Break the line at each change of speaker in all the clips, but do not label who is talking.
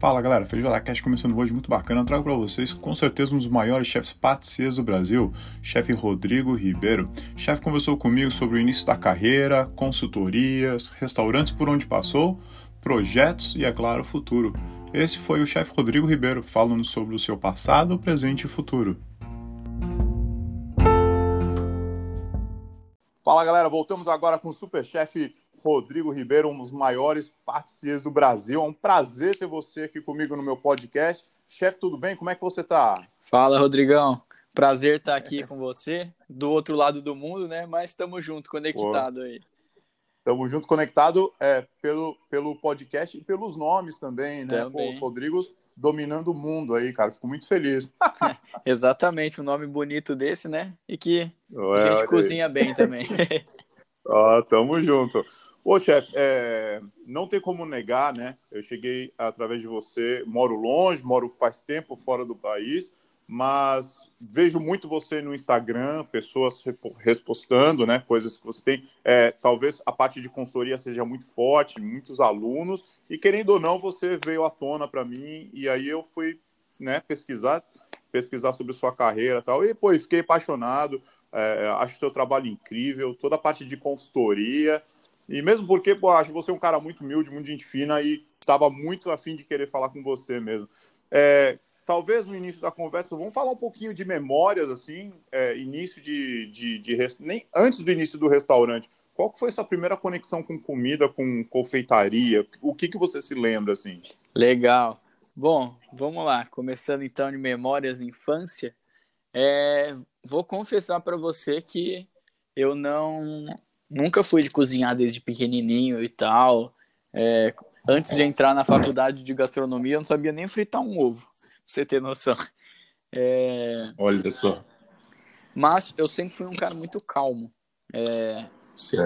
Fala galera, Feijoada Cast começando hoje muito bacana. Eu trago para vocês com certeza um dos maiores chefes patissiers do Brasil, chefe Rodrigo Ribeiro. O chefe conversou comigo sobre o início da carreira, consultorias, restaurantes por onde passou, projetos e, é claro, futuro. Esse foi o chefe Rodrigo Ribeiro falando sobre o seu passado, presente e futuro. Fala galera, voltamos agora com o super chefe Rodrigo Ribeiro, um dos maiores participantes do Brasil. É um prazer ter você aqui comigo no meu podcast. Chefe, tudo bem? Como é que você está?
Fala, Rodrigão. Prazer estar aqui com você, do outro lado do mundo, né? Mas estamos juntos, conectado aí.
Estamos juntos, conectado é, pelo, pelo podcast e pelos nomes também, né?
Também.
Pô, os Rodrigos dominando o mundo aí, cara. Fico muito feliz.
Exatamente, um nome bonito desse, né? E que
Ué,
a gente cozinha bem também.
Ó, tamo junto. Ô, chefe, é, não tem como negar, né? Eu cheguei através de você, moro longe, moro faz tempo fora do país, mas vejo muito você no Instagram, pessoas respostando, né? Coisas que você tem. É, talvez a parte de consultoria seja muito forte, muitos alunos, e querendo ou não, você veio à tona para mim, e aí eu fui né, pesquisar, pesquisar sobre sua carreira e tal, e pô, fiquei apaixonado. É, acho seu trabalho incrível, toda a parte de consultoria. E mesmo porque, pô, acho você um cara muito humilde, muito gente fina e estava muito afim de querer falar com você mesmo. É, talvez no início da conversa, vamos falar um pouquinho de memórias, assim, é, início de, de, de nem antes do início do restaurante. Qual foi sua primeira conexão com comida, com confeitaria? O que que você se lembra, assim?
Legal. Bom, vamos lá. Começando então de memórias infância. É, vou confessar para você que eu não nunca fui de cozinhar desde pequenininho e tal. É, antes de entrar na faculdade de gastronomia, eu não sabia nem fritar um ovo, pra você ter noção. É,
Olha só.
mas eu sempre fui um cara muito calmo. É,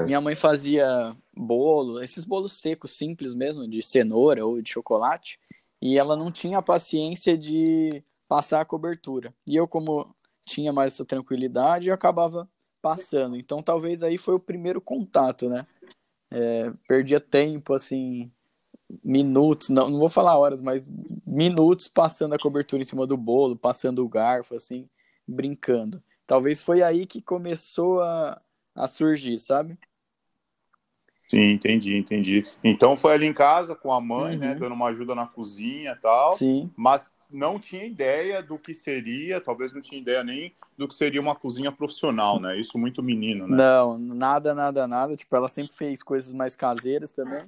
minha mãe fazia bolo, esses bolos secos, simples mesmo, de cenoura ou de chocolate, e ela não tinha a paciência de passar a cobertura. E eu, como tinha mais essa tranquilidade, eu acabava passando. Então, talvez aí foi o primeiro contato, né? É, perdia tempo, assim, minutos, não, não vou falar horas, mas minutos passando a cobertura em cima do bolo, passando o garfo, assim, brincando. Talvez foi aí que começou a, a surgir, sabe?
Sim, entendi, entendi. Então foi ali em casa com a mãe,
Uhum.
né, dando uma ajuda na cozinha e tal.
Sim.
mas não tinha ideia do que seria, talvez não tinha ideia nem do que seria uma cozinha profissional, né? Isso muito menino, né?
Não, nada, nada, nada. Tipo, ela sempre fez coisas mais caseiras também.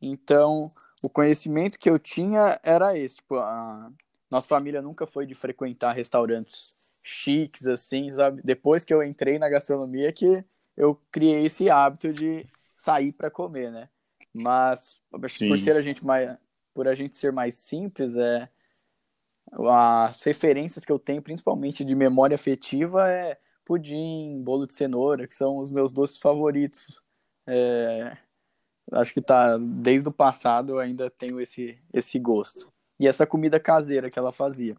Então, o conhecimento que eu tinha era esse. Tipo, a nossa família nunca foi de frequentar restaurantes chiques, assim, sabe? Depois que eu entrei na gastronomia que eu criei esse hábito de sair para comer, né? Mas que por
Sim.
ser a gente mais, por a gente ser mais simples, é as referências que eu tenho, principalmente de memória afetiva, é pudim, bolo de cenoura, que são os meus doces favoritos. É, acho que tá desde o passado eu ainda tenho esse esse gosto. E essa comida caseira que ela fazia.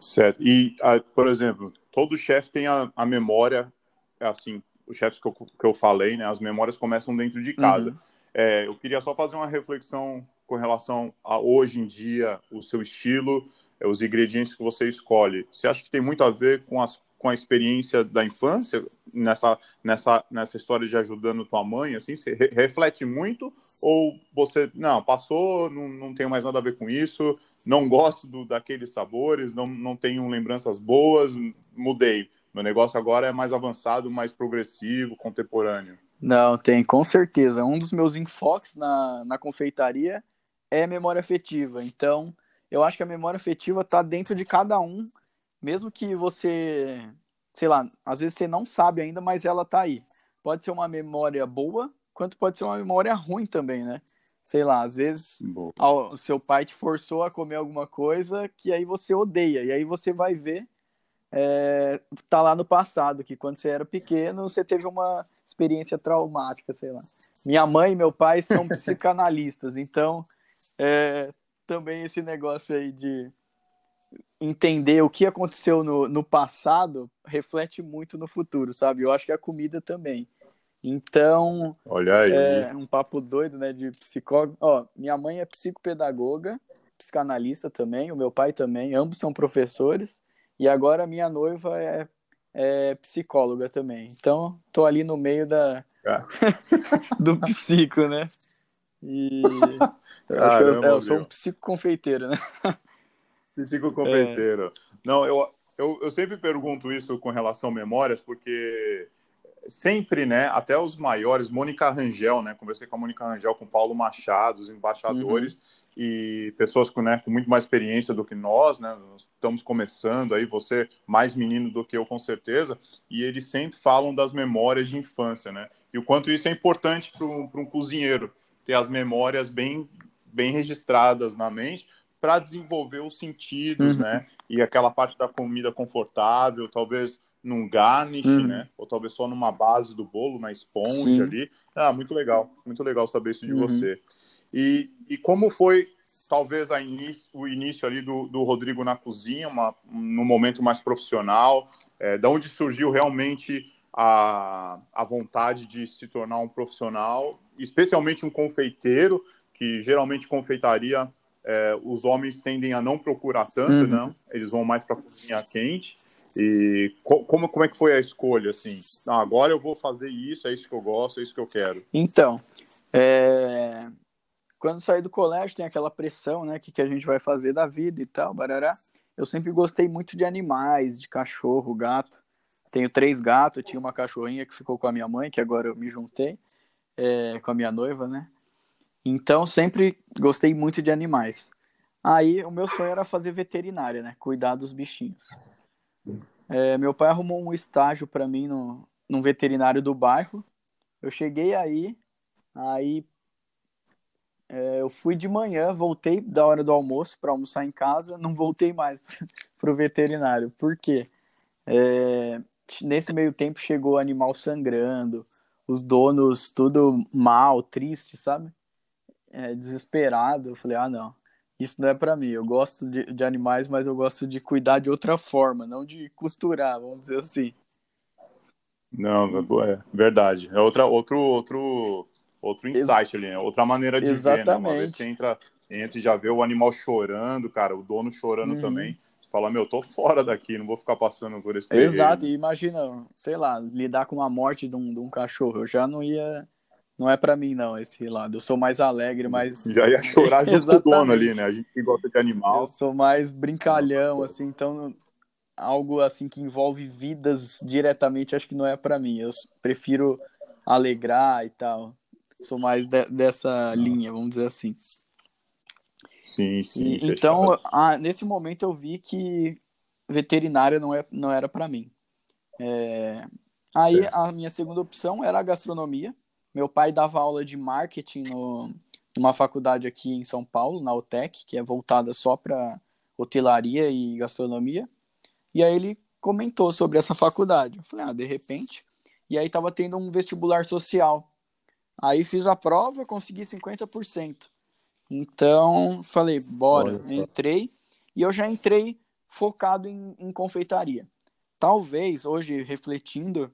Certo. E, ah, por exemplo, todo chefe tem a, a memória, assim, os chefes que eu, que eu falei, né? As memórias começam dentro de casa.
Uhum.
É, eu queria só fazer uma reflexão com relação a hoje em dia, o seu estilo, é, os ingredientes que você escolhe. Você acha que tem muito a ver com, as, com a experiência da infância, nessa, nessa, nessa história de ajudando tua mãe, assim? Você re- reflete muito? Ou você, não, passou, não, não tenho mais nada a ver com isso, não gosto do, daqueles sabores, não, não tenho lembranças boas, mudei. Meu negócio agora é mais avançado, mais progressivo, contemporâneo.
Não, tem, com certeza. Um dos meus enfoques na, na confeitaria é memória afetiva. Então, eu acho que a memória afetiva está dentro de cada um, mesmo que você, sei lá, às vezes você não sabe ainda, mas ela tá aí. Pode ser uma memória boa, quanto pode ser uma memória ruim também, né? Sei lá, às vezes o seu pai te forçou a comer alguma coisa que aí você odeia, e aí você vai ver, é, tá lá no passado, que quando você era pequeno, você teve uma experiência traumática, sei lá. Minha mãe e meu pai são psicanalistas, então é, também esse negócio aí de entender o que aconteceu no, no passado reflete muito no futuro, sabe? Eu acho que a comida também. Então,
Olha aí.
é um papo doido, né, de psicólogo. Ó, minha mãe é psicopedagoga, psicanalista também, o meu pai também, ambos são professores, e agora minha noiva é, é psicóloga também. Então, tô ali no meio da
Ah.
do psico, né? E que eu-
Caramba,
eu sou um psicoconfeiteiro, né?
Físico confeiteiro. Não, eu, eu, eu sempre pergunto isso com relação a memórias, porque sempre, né, até os maiores, Mônica Rangel, né, conversei com a Mônica Rangel, com Paulo Machado, os embaixadores, e pessoas com, né, com muito mais experiência do que nós, né, nós estamos começando aí, você mais menino do que eu, com certeza, e eles sempre falam das memórias de infância, né, e o quanto isso é importante para um, um cozinheiro, ter as memórias bem, bem registradas na mente, para desenvolver os sentidos,
Uhum.
né? E aquela parte da comida confortável, talvez num garnish,
Uhum.
né? Ou talvez só numa base do bolo, na esponja
Sim.
ali. Ah, muito legal, muito legal saber isso de
Uhum.
você. E, e como foi, talvez, a início, o início ali do, do Rodrigo na cozinha, uma, num momento mais profissional? É, da onde surgiu realmente a, a vontade de se tornar um profissional, especialmente um confeiteiro, que geralmente confeitaria é, os homens tendem a não procurar tanto,
Uhum.
não? Eles vão mais para a cozinha quente. E co- como, como é que foi a escolha, assim? Não, agora eu vou fazer isso, é isso que eu gosto, é isso que eu quero.
Então, é, quando saí do colégio tem aquela pressão, né? O que, que a gente vai fazer da vida e tal, barará. Eu sempre gostei muito de animais, de cachorro, gato. Tenho três gatos, tinha uma cachorrinha que ficou com a minha mãe, que agora eu me juntei é, com a minha noiva, né? Então sempre gostei muito de animais. Aí o meu sonho era fazer veterinária, né? Cuidar dos bichinhos. É, meu pai arrumou um estágio para mim no, num veterinário do bairro. Eu cheguei aí, aí é, eu fui de manhã, voltei da hora do almoço para almoçar em casa, não voltei mais pro veterinário. Por quê? É, nesse meio tempo chegou animal sangrando, os donos tudo mal, triste, sabe? É, desesperado. Eu falei, ah, não, isso não é para mim. Eu gosto de, de animais, mas eu gosto de cuidar de outra forma, não de costurar, vamos dizer assim.
Não, é verdade. É outra, outro, outro, outro insight ali, né? Outra maneira de ver, né? Uma vez
Exatamente.
você entra, entra e já vê o animal chorando, cara, o dono chorando
Uhum.
também. Você fala, meu, tô fora daqui, não vou ficar passando por esse perrengue.
Exato, e imagina, sei lá, lidar com a morte de um, de um cachorro. Eu já não ia. Não é pra mim, não, esse lado. Eu sou mais alegre, mais.
Já ia chorar junto com o dono ali,
Exatamente.
né? A gente que gosta de animal.
Eu sou mais brincalhão, assim, então algo assim que envolve vidas diretamente, acho que não é pra mim. Eu prefiro alegrar e tal. Sou mais de- dessa linha, vamos dizer assim.
Sim, sim.
E- então, ah, nesse momento eu vi que veterinária não, é, não era para mim. É, aí
Certo.
a minha segunda opção era a gastronomia. Meu pai dava aula de marketing no, numa faculdade aqui em São Paulo, na UTEC, que é voltada só para hotelaria e gastronomia. E aí ele comentou sobre essa faculdade. Eu falei, ah, de repente. E aí tava tendo um vestibular social. Aí fiz a prova, consegui 50%. Então, falei, bora. Entrei e eu já entrei focado em, em confeitaria. Talvez, hoje, refletindo,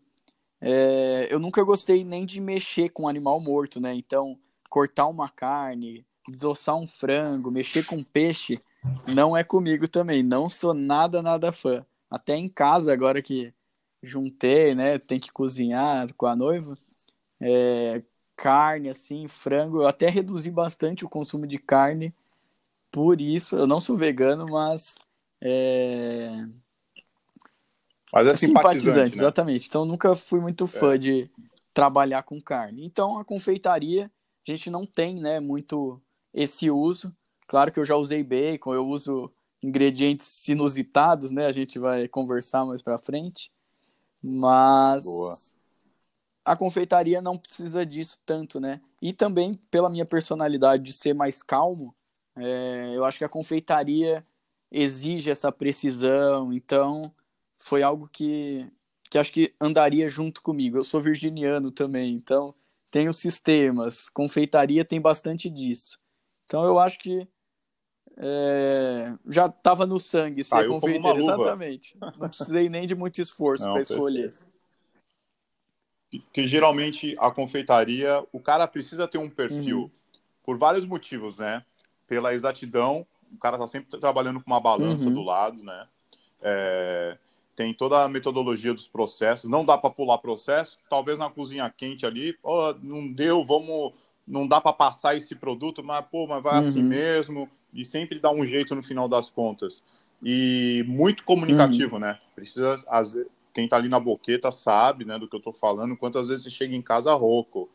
é, eu nunca gostei nem de mexer com animal morto, né? Então, cortar uma carne, desossar um frango, mexer com peixe, não é comigo também. Não sou nada, nada fã. Até em casa, agora que juntei, né? Tem que cozinhar com a noiva. É, carne, assim, frango. Eu até reduzi bastante o consumo de carne. Por isso, eu não sou vegano, mas é,
Mas é
é
simpatizante, né?
exatamente. Então nunca fui muito fã de trabalhar com carne. Então a confeitaria, a gente não tem, né, muito esse uso. Claro que eu já usei bacon, eu uso ingredientes inusitados, né? A gente vai conversar mais para frente. Mas
Boa.
A confeitaria não precisa disso tanto, né? E também pela minha personalidade de ser mais calmo, é, eu acho que a confeitaria exige essa precisão, então foi algo que, que acho que andaria junto comigo. Eu sou virginiano também, então tenho sistemas, confeitaria tem bastante disso. Então eu acho que é, já estava no sangue ser
Caiu
confeiteiro, exatamente. Não precisei nem de muito esforço para
perfeito. Que geralmente a confeitaria, o cara precisa ter um perfil uhum. por vários motivos, né? Pela exatidão, o cara tá sempre trabalhando com uma balança uhum. do lado, né? É, tem toda a metodologia dos processos, não dá para pular processo, talvez na cozinha quente ali, oh, não deu, vamos, não dá para passar esse produto, mas pô, mas vai assim uhum. assim mesmo, e sempre dá um jeito no final das contas. E muito comunicativo, uhum. né? Precisa, às vezes, quem tá ali na boqueta sabe, né, do que eu tô falando, quantas vezes você chega em casa rouco.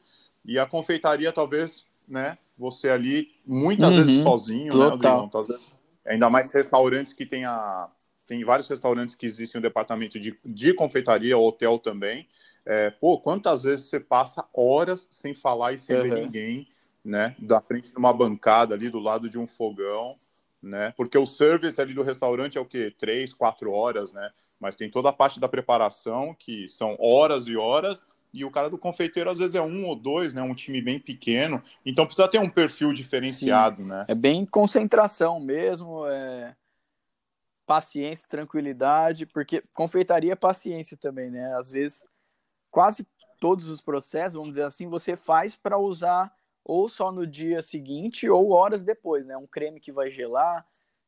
E a confeitaria, talvez, né, você ali, muitas uhum. vezes sozinho, né, Total. né, Adriano? Ainda mais restaurantes que tem a tem vários restaurantes que existem um departamento de, de confeitaria, hotel também. É, pô, quantas vezes você passa horas sem falar e sem uhum. ver ninguém, né? Da frente de uma bancada ali, do lado de um fogão, né? Porque o service ali do restaurante é o quê? Três, quatro horas, né? Mas tem toda a parte da preparação, que são horas e horas, e o cara do confeiteiro às vezes é um ou dois, né? Um time bem pequeno, então precisa ter um perfil diferenciado, Sim. né?
É bem concentração mesmo, é paciência, tranquilidade, porque confeitaria é paciência também, né? Às vezes, quase todos os processos, vamos dizer assim, você faz para usar ou só no dia seguinte ou horas depois, né? Um creme que vai gelar,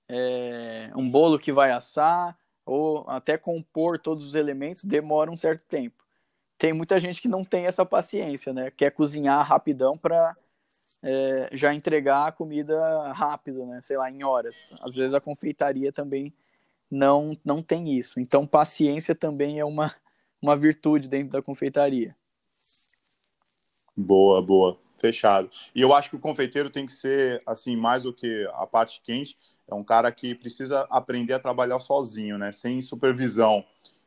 é, um bolo que vai assar, ou até compor todos os elementos demora um certo tempo. Tem muita gente que não tem essa paciência, né? Quer cozinhar rapidão para é, já entregar a comida rápido, né? Sei lá, em horas. Às vezes a confeitaria também não, não tem isso. Então, paciência também é uma, uma virtude dentro da confeitaria.
Boa, boa. Fechado. E eu acho que o confeiteiro tem que ser, assim, mais do que a parte quente, é um cara que precisa aprender a trabalhar sozinho, né? Sem supervisão.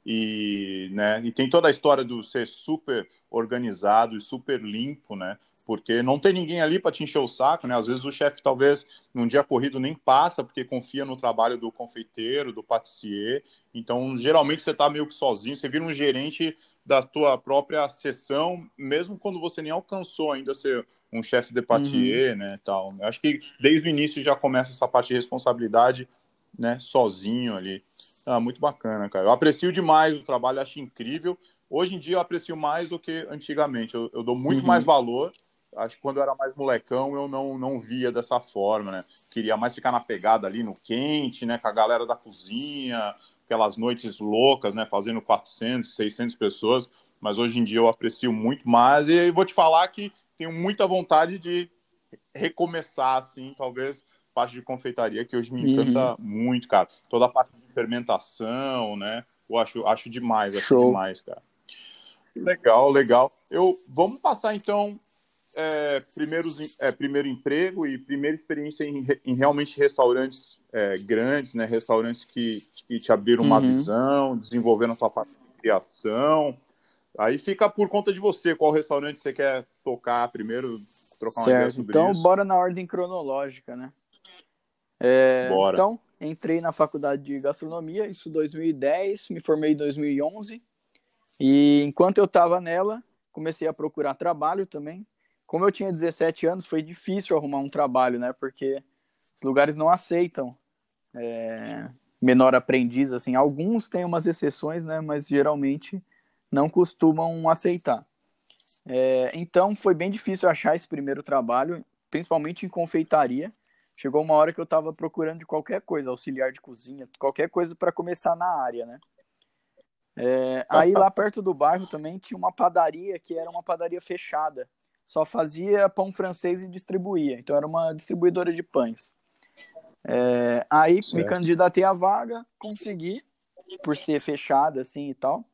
E, né, e tem toda a história do ser super organizado e super limpo, né? Porque não tem ninguém ali para te encher o saco, né? Às vezes o chefe talvez num dia corrido nem passa porque confia no trabalho do confeiteiro, do patissier. Então, geralmente você está meio que sozinho, você vira um gerente da tua própria sessão, mesmo quando você nem alcançou ainda ser um chefe de patissier, uhum. né, tal. Eu acho que desde o início já começa essa parte de responsabilidade, né, sozinho ali. Ah, muito bacana, cara. Eu aprecio demais o trabalho, acho incrível. Hoje em dia eu aprecio mais do que antigamente. Eu, eu dou muito uhum. mais valor. Acho que quando eu era mais molecão eu não, não via dessa forma, né? Queria mais ficar na pegada ali no quente, né? Com a galera da cozinha, aquelas noites loucas, né? Fazendo 400, 600 pessoas. Mas hoje em dia eu aprecio muito mais. E vou te falar que tenho muita vontade de recomeçar, assim, talvez parte de confeitaria que hoje me encanta uhum. muito, cara. Toda a parte de fermentação, né? Eu acho, acho demais, acho Show. demais, cara. Legal, legal. Eu vamos passar então é, primeiros, é, primeiro emprego e primeira experiência em, em realmente restaurantes é, grandes, né? Restaurantes que, que te abriram uma uhum. visão, desenvolvendo a sua parte de criação. Aí fica por conta de você qual restaurante você quer tocar primeiro, trocar
certo. uma ideia sobre então, isso. Bora na ordem cronológica, né? É, então, entrei na faculdade de gastronomia, isso 2010, me formei em 2011. E enquanto eu estava nela, comecei a procurar trabalho também. Como eu tinha 17 anos, foi difícil arrumar um trabalho, né? Porque os lugares não aceitam é, menor aprendiz, assim. Alguns têm umas exceções, né? Mas geralmente não costumam aceitar. É, então, foi bem difícil achar esse primeiro trabalho, principalmente em confeitaria chegou uma hora que eu estava procurando de qualquer coisa, auxiliar de cozinha, qualquer coisa para começar na área, né? É, aí lá perto do bairro também tinha uma padaria que era uma padaria fechada, só fazia pão francês e distribuía, então era uma distribuidora de pães. É, aí certo. me candidatei à vaga, consegui, por ser fechada assim e tal.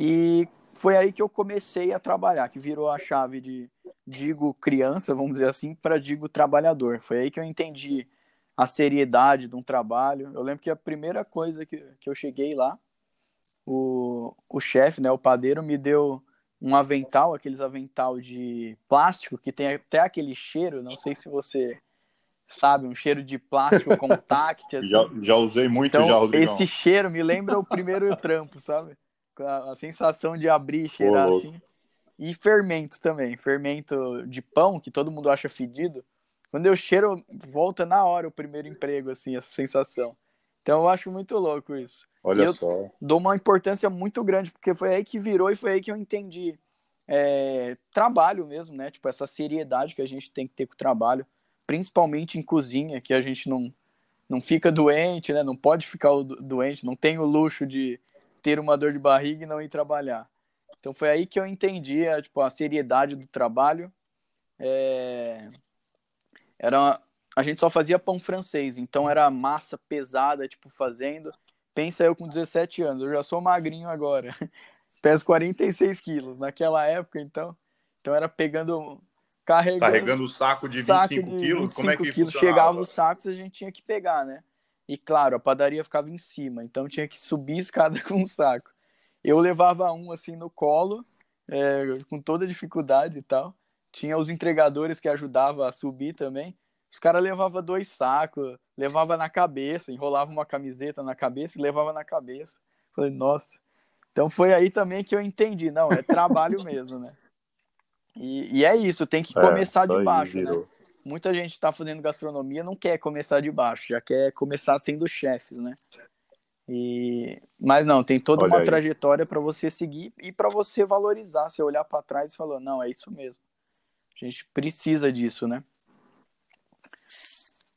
E foi aí que eu comecei a trabalhar, que virou a chave de digo criança, vamos dizer assim, para digo trabalhador. Foi aí que eu entendi a seriedade de um trabalho. Eu lembro que a primeira coisa que, que eu cheguei lá, o, o chefe, né, o padeiro, me deu um avental, aqueles avental de plástico, que tem até aquele cheiro, não sei se você sabe, um cheiro de plástico contact. Assim.
Já, já usei muito
então,
já,
Rodrigão. Esse cheiro me lembra o primeiro trampo, sabe? A, a sensação de abrir e cheirar assim. E fermentos também. Fermento de pão, que todo mundo acha fedido. Quando eu cheiro, volta na hora o primeiro emprego, assim, essa sensação. Então eu acho muito louco isso.
Olha
eu
só.
Dou uma importância muito grande, porque foi aí que virou e foi aí que eu entendi é, trabalho mesmo, né? Tipo, essa seriedade que a gente tem que ter com o trabalho, principalmente em cozinha, que a gente não, não fica doente, né? Não pode ficar doente, não tem o luxo de ter uma dor de barriga e não ir trabalhar. Então foi aí que eu entendi a, tipo, a seriedade do trabalho. É... Era a gente só fazia pão francês, então era massa pesada, tipo, fazendo. Pensa eu com 17 anos, eu já sou magrinho agora. Peso 46 quilos. Naquela época, então, então era pegando. Carregando,
carregando o saco de 25 saco de quilos? 25
como é que quilos. Chegava os sacos, a gente tinha que pegar, né? E claro, a padaria ficava em cima, então tinha que subir escada com um saco. Eu levava um assim no colo, é, com toda dificuldade e tal. Tinha os entregadores que ajudavam a subir também. Os caras levavam dois sacos, levava na cabeça, enrolava uma camiseta na cabeça e levava na cabeça. Falei, nossa. Então foi aí também que eu entendi, não, é trabalho mesmo, né? E, e é isso, tem que é, começar de baixo, né? Muita gente está fazendo gastronomia não quer começar de baixo, já quer começar sendo chefes, né? E... Mas não, tem toda Olha uma aí. trajetória para você seguir e para você valorizar. Você olhar para trás e falar, não, é isso mesmo. A gente precisa disso, né?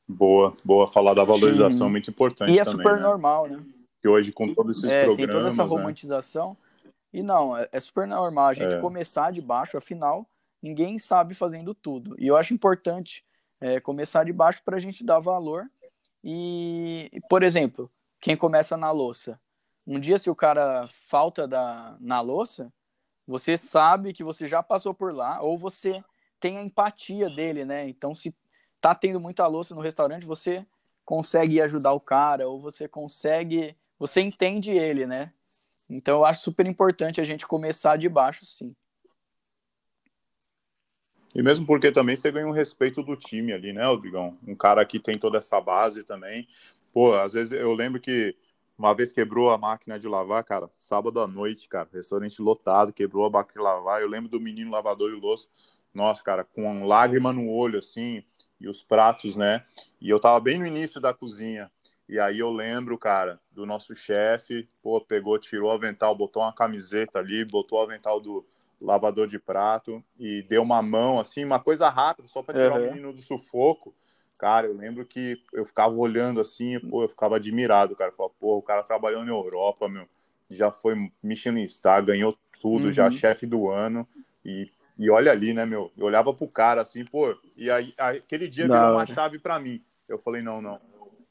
Boa, boa. Falar da valorização Sim. muito importante.
E é
também,
super
né?
normal, né?
Que hoje, com todos esses
é,
programas.
Tem toda essa
né?
romantização. Né? E não, é, é, super normal a gente é. começar de baixo, afinal, ninguém sabe fazendo tudo. E eu acho importante é, começar de baixo para a gente dar valor. E, por exemplo, quem começa na louça. Um dia, se o cara falta da, na louça, você sabe que você já passou por lá, ou você tem a empatia dele, né? Então, se tá tendo muita louça no restaurante, você consegue ajudar o cara, ou você consegue. Você entende ele, né? Então eu acho super importante a gente começar de baixo, sim.
E mesmo porque também você ganha um respeito do time ali, né, Rodrigão? Um cara que tem toda essa base também. Pô, às vezes eu lembro que uma vez quebrou a máquina de lavar, cara, sábado à noite, cara, restaurante lotado, quebrou a máquina de lavar. Eu lembro do menino lavador e louça, nossa, cara, com lágrima no olho, assim, e os pratos, né? E eu tava bem no início da cozinha. E aí eu lembro, cara, do nosso chefe, pô, pegou, tirou o avental, botou uma camiseta ali, botou o avental do lavador de prato e deu uma mão, assim, uma coisa rápida, só para tirar uhum. o menino do sufoco. Cara, eu lembro que eu ficava olhando assim, pô, eu ficava admirado, cara. Falava, pô, o cara trabalhou na Europa, meu, já foi Michelin Star, ganhou tudo, uhum. já chefe do ano. E e olha ali, né, meu? Eu olhava pro cara assim, pô, e aí aquele dia não. virou uma chave para mim. Eu falei, não, não.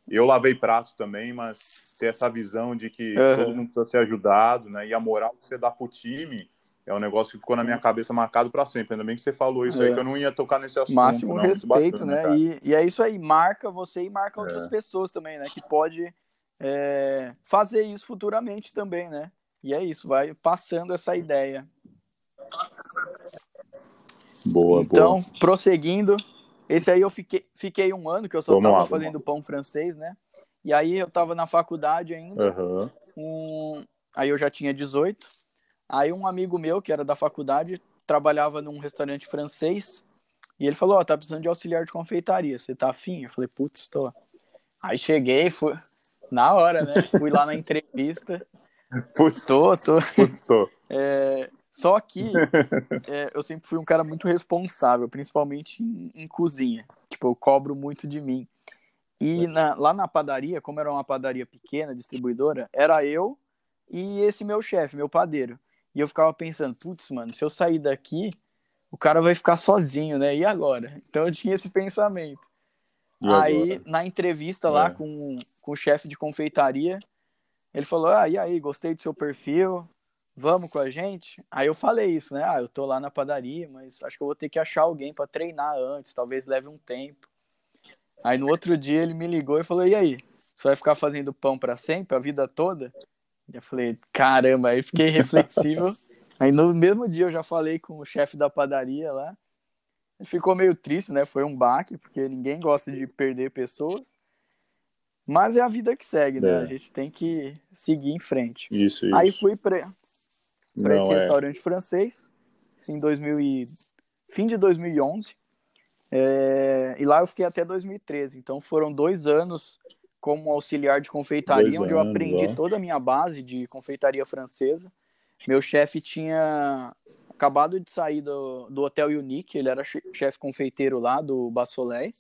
Eu lavei prato também, mas ter essa visão de que uhum. todo mundo precisa ser ajudado, né? E a moral que você dá pro time é um negócio que ficou na minha cabeça marcado para sempre. Ainda bem que você falou isso é. aí, que eu não ia tocar nesse assunto.
Máximo
não,
respeito, bacana, né? E, e, é isso aí, marca você e marca é. outras pessoas também, né? Que pode é, fazer isso futuramente também, né? E é isso, vai passando essa ideia.
Boa,
então, boa. prosseguindo, esse aí eu fiquei, fiquei um ano, que eu só estava fazendo pão francês, né? E aí eu estava na faculdade ainda.
Uhum.
Um, aí eu já tinha 18. Aí um amigo meu, que era da faculdade, trabalhava num restaurante francês. E ele falou, ó, oh, tá precisando de auxiliar de confeitaria. Você tá afim? Eu falei, putz, tô. Aí cheguei, fui... Na hora, né? Fui lá na entrevista.
Putz.
Tô, tô.
Putz, tô.
É, só que é, eu sempre fui um cara muito responsável, principalmente em, em, cozinha. Tipo, eu cobro muito de mim. E na, lá na padaria, como era uma padaria pequena, distribuidora, era eu e esse meu chefe, meu padeiro. E eu ficava pensando, putz, mano, se eu sair daqui, o cara vai ficar sozinho, né? E agora? Então eu tinha esse pensamento. Aí, na entrevista lá é. com, com o chefe de confeitaria, ele falou: Ah, e aí, gostei do seu perfil, vamos com a gente? Aí eu falei isso, né? Ah, eu tô lá na padaria, mas acho que eu vou ter que achar alguém para treinar antes, talvez leve um tempo. Aí no outro dia ele me ligou e falou: "E aí, você vai ficar fazendo pão para sempre, a vida toda?" Eu falei: "Caramba", aí fiquei reflexível. aí no mesmo dia eu já falei com o chefe da padaria lá. Ele ficou meio triste, né? Foi um baque, porque ninguém gosta de perder pessoas. Mas é a vida que segue, né? É. A gente tem que seguir em frente.
Isso, isso.
Aí fui para esse é. restaurante francês, assim, em 2000 e... fim de 2011. É... E lá eu fiquei até 2013. Então foram dois anos como auxiliar de confeitaria, onde eu aprendi ó. toda a minha base de confeitaria francesa. Meu chefe tinha acabado de sair do, do Hotel Unique, ele era chefe confeiteiro lá do Bassolé.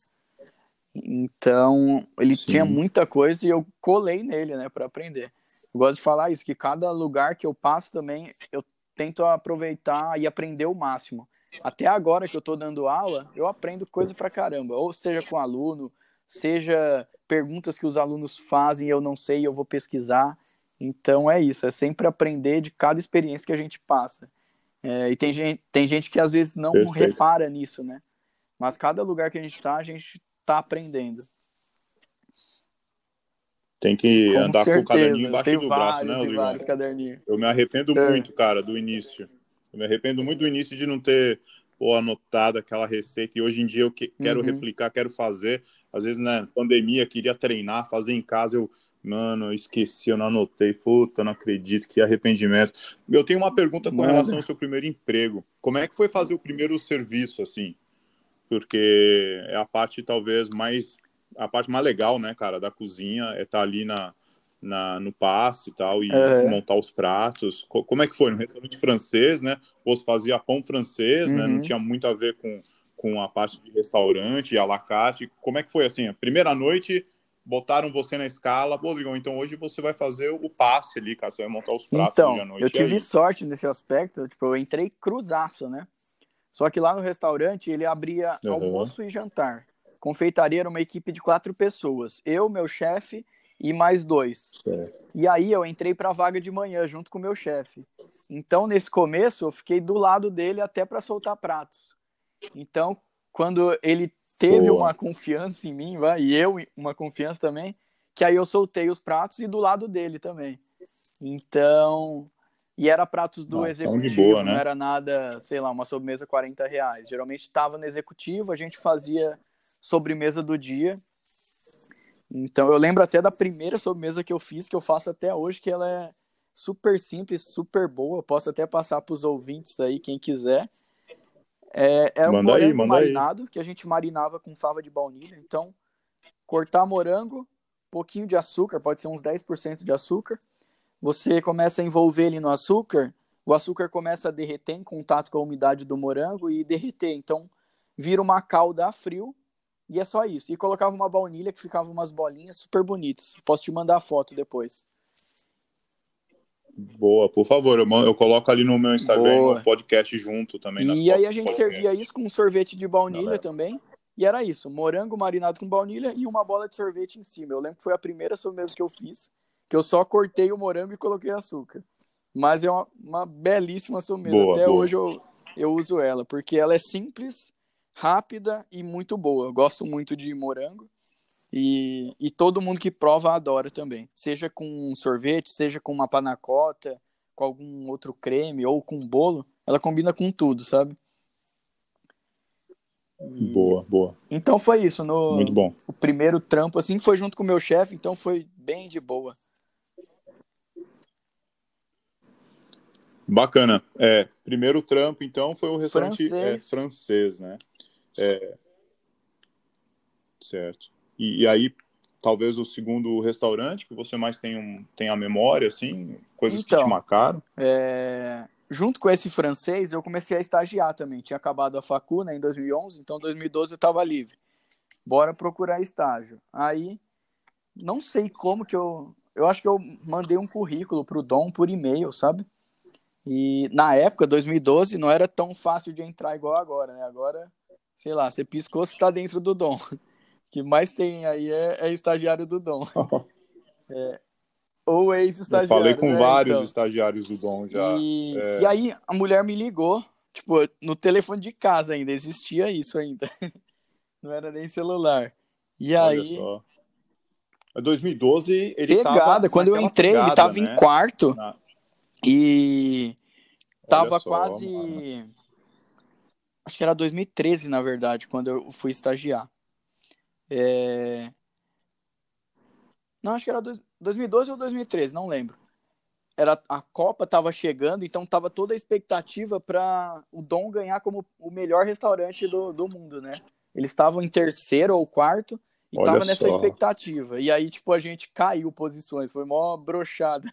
Então, ele Sim. tinha muita coisa e eu colei nele, né, para aprender. Eu gosto de falar isso, que cada lugar que eu passo também, eu tento aproveitar e aprender o máximo. Até agora que eu estou dando aula, eu aprendo coisa pra caramba, ou seja com aluno, seja perguntas que os alunos fazem eu não sei eu vou pesquisar. Então é isso, é sempre aprender de cada experiência que a gente passa. É, e tem gente, tem gente que às vezes não Perfeito. repara nisso, né? Mas cada lugar que a gente está, a gente está aprendendo.
Tem que com andar certeza. com o caderninho embaixo do braço, né,
Rodrigo?
Eu me arrependo é. muito, cara, do início. Eu me arrependo muito do início de não ter pô, anotado aquela receita. E hoje em dia eu que, quero uhum. replicar, quero fazer. Às vezes, na né, pandemia, queria treinar, fazer em casa. Eu, mano, eu esqueci, eu não anotei. Puta, não acredito, que arrependimento. Eu tenho uma pergunta com Nada. relação ao seu primeiro emprego. Como é que foi fazer o primeiro serviço, assim? Porque é a parte, talvez, mais a parte mais legal, né, cara, da cozinha é estar tá ali na, na, no passe e tal, e é. montar os pratos. Como é que foi? No restaurante francês, né? Você fazia pão francês, uhum. né? Não uhum. tinha muito a ver com, com a parte de restaurante, a la carte. Como é que foi, assim, a primeira noite botaram você na escala, Rodrigão, então hoje você vai fazer o passe ali, cara, você vai montar os pratos
então,
à noite.
eu tive sorte nesse aspecto, tipo, eu entrei cruzaço, né? Só que lá no restaurante ele abria uhum. almoço e jantar. Confeitaria era uma equipe de quatro pessoas. Eu, meu chefe e mais dois. E aí eu entrei para a vaga de manhã junto com o meu chefe. Então, nesse começo, eu fiquei do lado dele até para soltar pratos. Então, quando ele teve Boa. uma confiança em mim, vai, e eu uma confiança também, que aí eu soltei os pratos e do lado dele também. Então, e era pratos do ah, executivo, boa, né? não era nada, sei lá, uma sobremesa 40 reais. Geralmente estava no executivo, a gente fazia sobremesa do dia. Então eu lembro até da primeira sobremesa que eu fiz, que eu faço até hoje, que ela é super simples, super boa. Posso até passar para os ouvintes aí, quem quiser. É, manda um morango aí, marinado, aí. que a gente marinava com fava de baunilha. Então, cortar morango, pouquinho de açúcar, pode ser uns 10% de açúcar. Você começa a envolver ele no açúcar, o açúcar começa a derreter em contato com a umidade do morango e derreter. Então, vira uma calda a frio e é só isso. E colocava uma baunilha que ficava umas bolinhas super bonitas. Posso te mandar a foto depois.
Boa, por favor, eu, eu coloco ali no meu Instagram o podcast junto também.
e aí a gente servia isso com um sorvete de baunilha também. E era isso, morango marinado com baunilha e uma bola de sorvete em cima. Eu lembro que foi a primeira sobremesa que eu fiz, que eu só cortei o morango e coloquei açúcar. Mas é uma, uma belíssima sobremesa. Boa, Até boa. hoje eu, eu uso ela, porque ela é simples, rápida e muito boa. Eu gosto muito de morango. E, e todo mundo que prova adora também. Seja com sorvete, seja com uma panacota, com algum outro creme ou com bolo, ela combina com tudo, sabe?
Boa, boa.
Então foi isso. No,
Muito bom.
O primeiro trampo, assim, foi junto com o meu chefe, então foi bem de boa.
Bacana. É, primeiro trampo, então, foi o restaurante francês, é, francês né? É... Certo. E, e, aí, talvez o segundo restaurante que você mais tem, um, tem a memória, assim, coisas então, que te então, marcaram?
É... Junto com esse francês, eu comecei a estagiar também. Tinha acabado a facu, né, em 2011, então em 2012 eu estava livre. Bora procurar estágio. Aí, não sei como que eu... Eu acho que eu mandei um currículo pro Dom por e-mail, sabe? E na época, 2012, não era tão fácil de entrar igual agora, né? Agora sei lá, você piscou, você tá dentro do dom. O que mais tem aí é, é estagiário do dom. É, ou ex-estagiário.
Falei com
né,
vários
então.
estagiários do dom já.
E, é... e aí a mulher me ligou, tipo, no telefone de casa ainda, existia isso ainda. Não era nem celular. E Olha aí. Só.
Em 2012, ele
pegada. Quando eu entrei, pegada, ele tava né? em quarto. Na... E tava quase. Mano acho que era 2013, na verdade, quando eu fui estagiar. É... Não, acho que era 2012 ou 2013, não lembro. Era a Copa estava chegando, então tava toda a expectativa para o Dom ganhar como o melhor restaurante do, do mundo, né? Eles estavam em terceiro ou quarto E Olha tava nessa só. expectativa. E aí, tipo, a gente caiu posições. Foi mó brochada.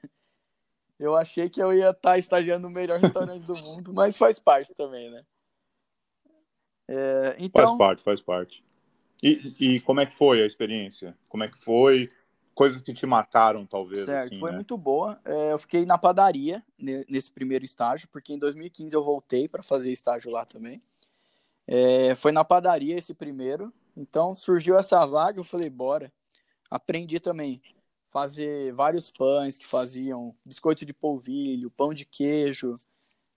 Eu achei que eu ia estar tá estagiando no melhor restaurante do mundo, mas faz parte também, né?
É, então... Faz parte, faz parte. E, e como é que foi a experiência? Como é que foi? Coisas que te marcaram, talvez.
Certo,
assim,
foi
né?
muito boa. É, eu fiquei na padaria nesse primeiro estágio, porque em 2015 eu voltei para fazer estágio lá também. É, foi na padaria esse primeiro. Então surgiu essa vaga, eu falei, bora. Aprendi também fazer vários pães que faziam biscoito de polvilho, pão de queijo.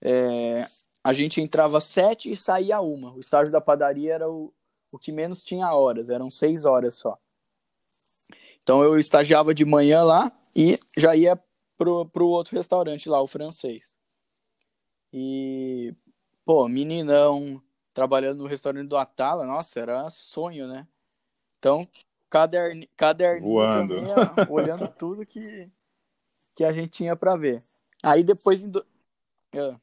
É, a gente entrava sete e saía uma. O estágio da padaria era o, o que menos tinha horas, eram seis horas só. Então eu estagiava de manhã lá e já ia pro, pro outro restaurante lá, o francês. E, pô, meninão, trabalhando no restaurante do Atala, nossa, era sonho, né? Então, caderni, caderninho Voando. também, olhando tudo que, que a gente tinha para ver. Aí depois... Do...
É.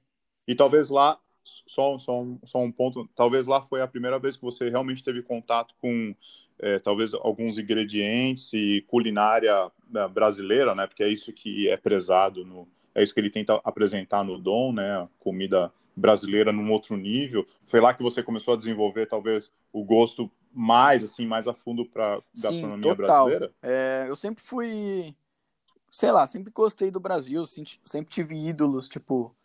E talvez lá, só, só, um, só um ponto, talvez lá foi a primeira vez que você realmente teve contato com é, talvez alguns ingredientes e culinária né, brasileira, né? Porque é isso que é prezado no, é isso que ele tenta apresentar no Dom, né? Comida brasileira num outro nível. Foi lá que você começou a desenvolver talvez o gosto mais assim, mais a fundo para gastronomia Sim, brasileira?
É, eu sempre fui, sei lá, sempre gostei do Brasil, sempre tive ídolos tipo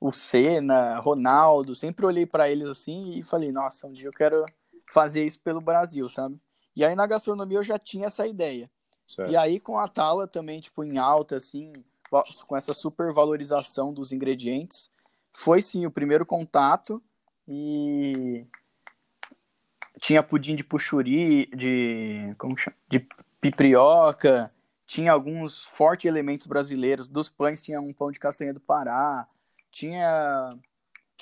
o Senna, Ronaldo, sempre olhei para eles assim e falei, nossa, um dia eu quero fazer isso pelo Brasil, sabe? E aí na gastronomia eu já tinha essa ideia. Certo. E aí com a Tala também, tipo, em alta, assim, com essa supervalorização dos ingredientes, foi sim o primeiro contato e tinha pudim de puxuri, de como chama? de piprioca, tinha alguns fortes elementos brasileiros. Dos pães tinha um pão de castanha do Pará, tinha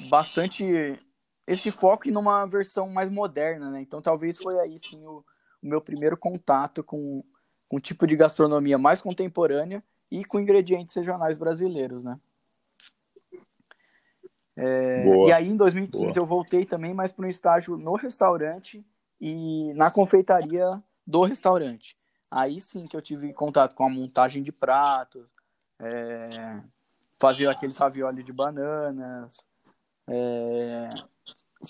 bastante esse foco em uma versão mais moderna, né? Então talvez foi aí sim o, o meu primeiro contato com, com um tipo de gastronomia mais contemporânea e com ingredientes regionais brasileiros, né? É, e aí, em 2015, boa. eu voltei também, mas para um estágio no restaurante e na confeitaria do restaurante. Aí sim que eu tive contato com a montagem de pratos, é, fazer aqueles ravioli de bananas, é,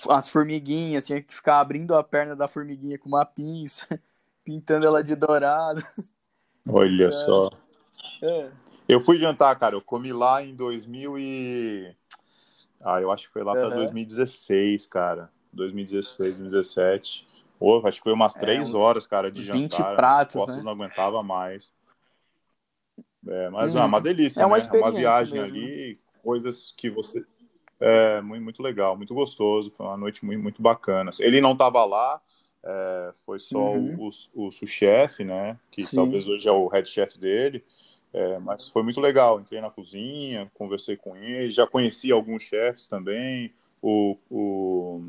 as formiguinhas, tinha que ficar abrindo a perna da formiguinha com uma pinça, pintando ela de dourado.
Olha é, só. É. Eu fui jantar, cara, eu comi lá em 2000 e ah, eu acho que foi lá para 2016, cara. 2016, 2017. Pô, acho que foi umas é, três horas, cara, de 20 jantar. 20
pratos,
Costas
né?
não aguentava mais. É, mas hum, é uma delícia, é uma, né? uma viagem mesmo. ali, coisas que você... É, muito, muito legal, muito gostoso. Foi uma noite muito, muito bacana. Ele não estava lá, é, foi só uhum. o, o, o chefe, né? Que Sim. talvez hoje é o head chef dele. É, mas foi muito legal. Entrei na cozinha, conversei com ele, já conheci alguns chefes também. O, o,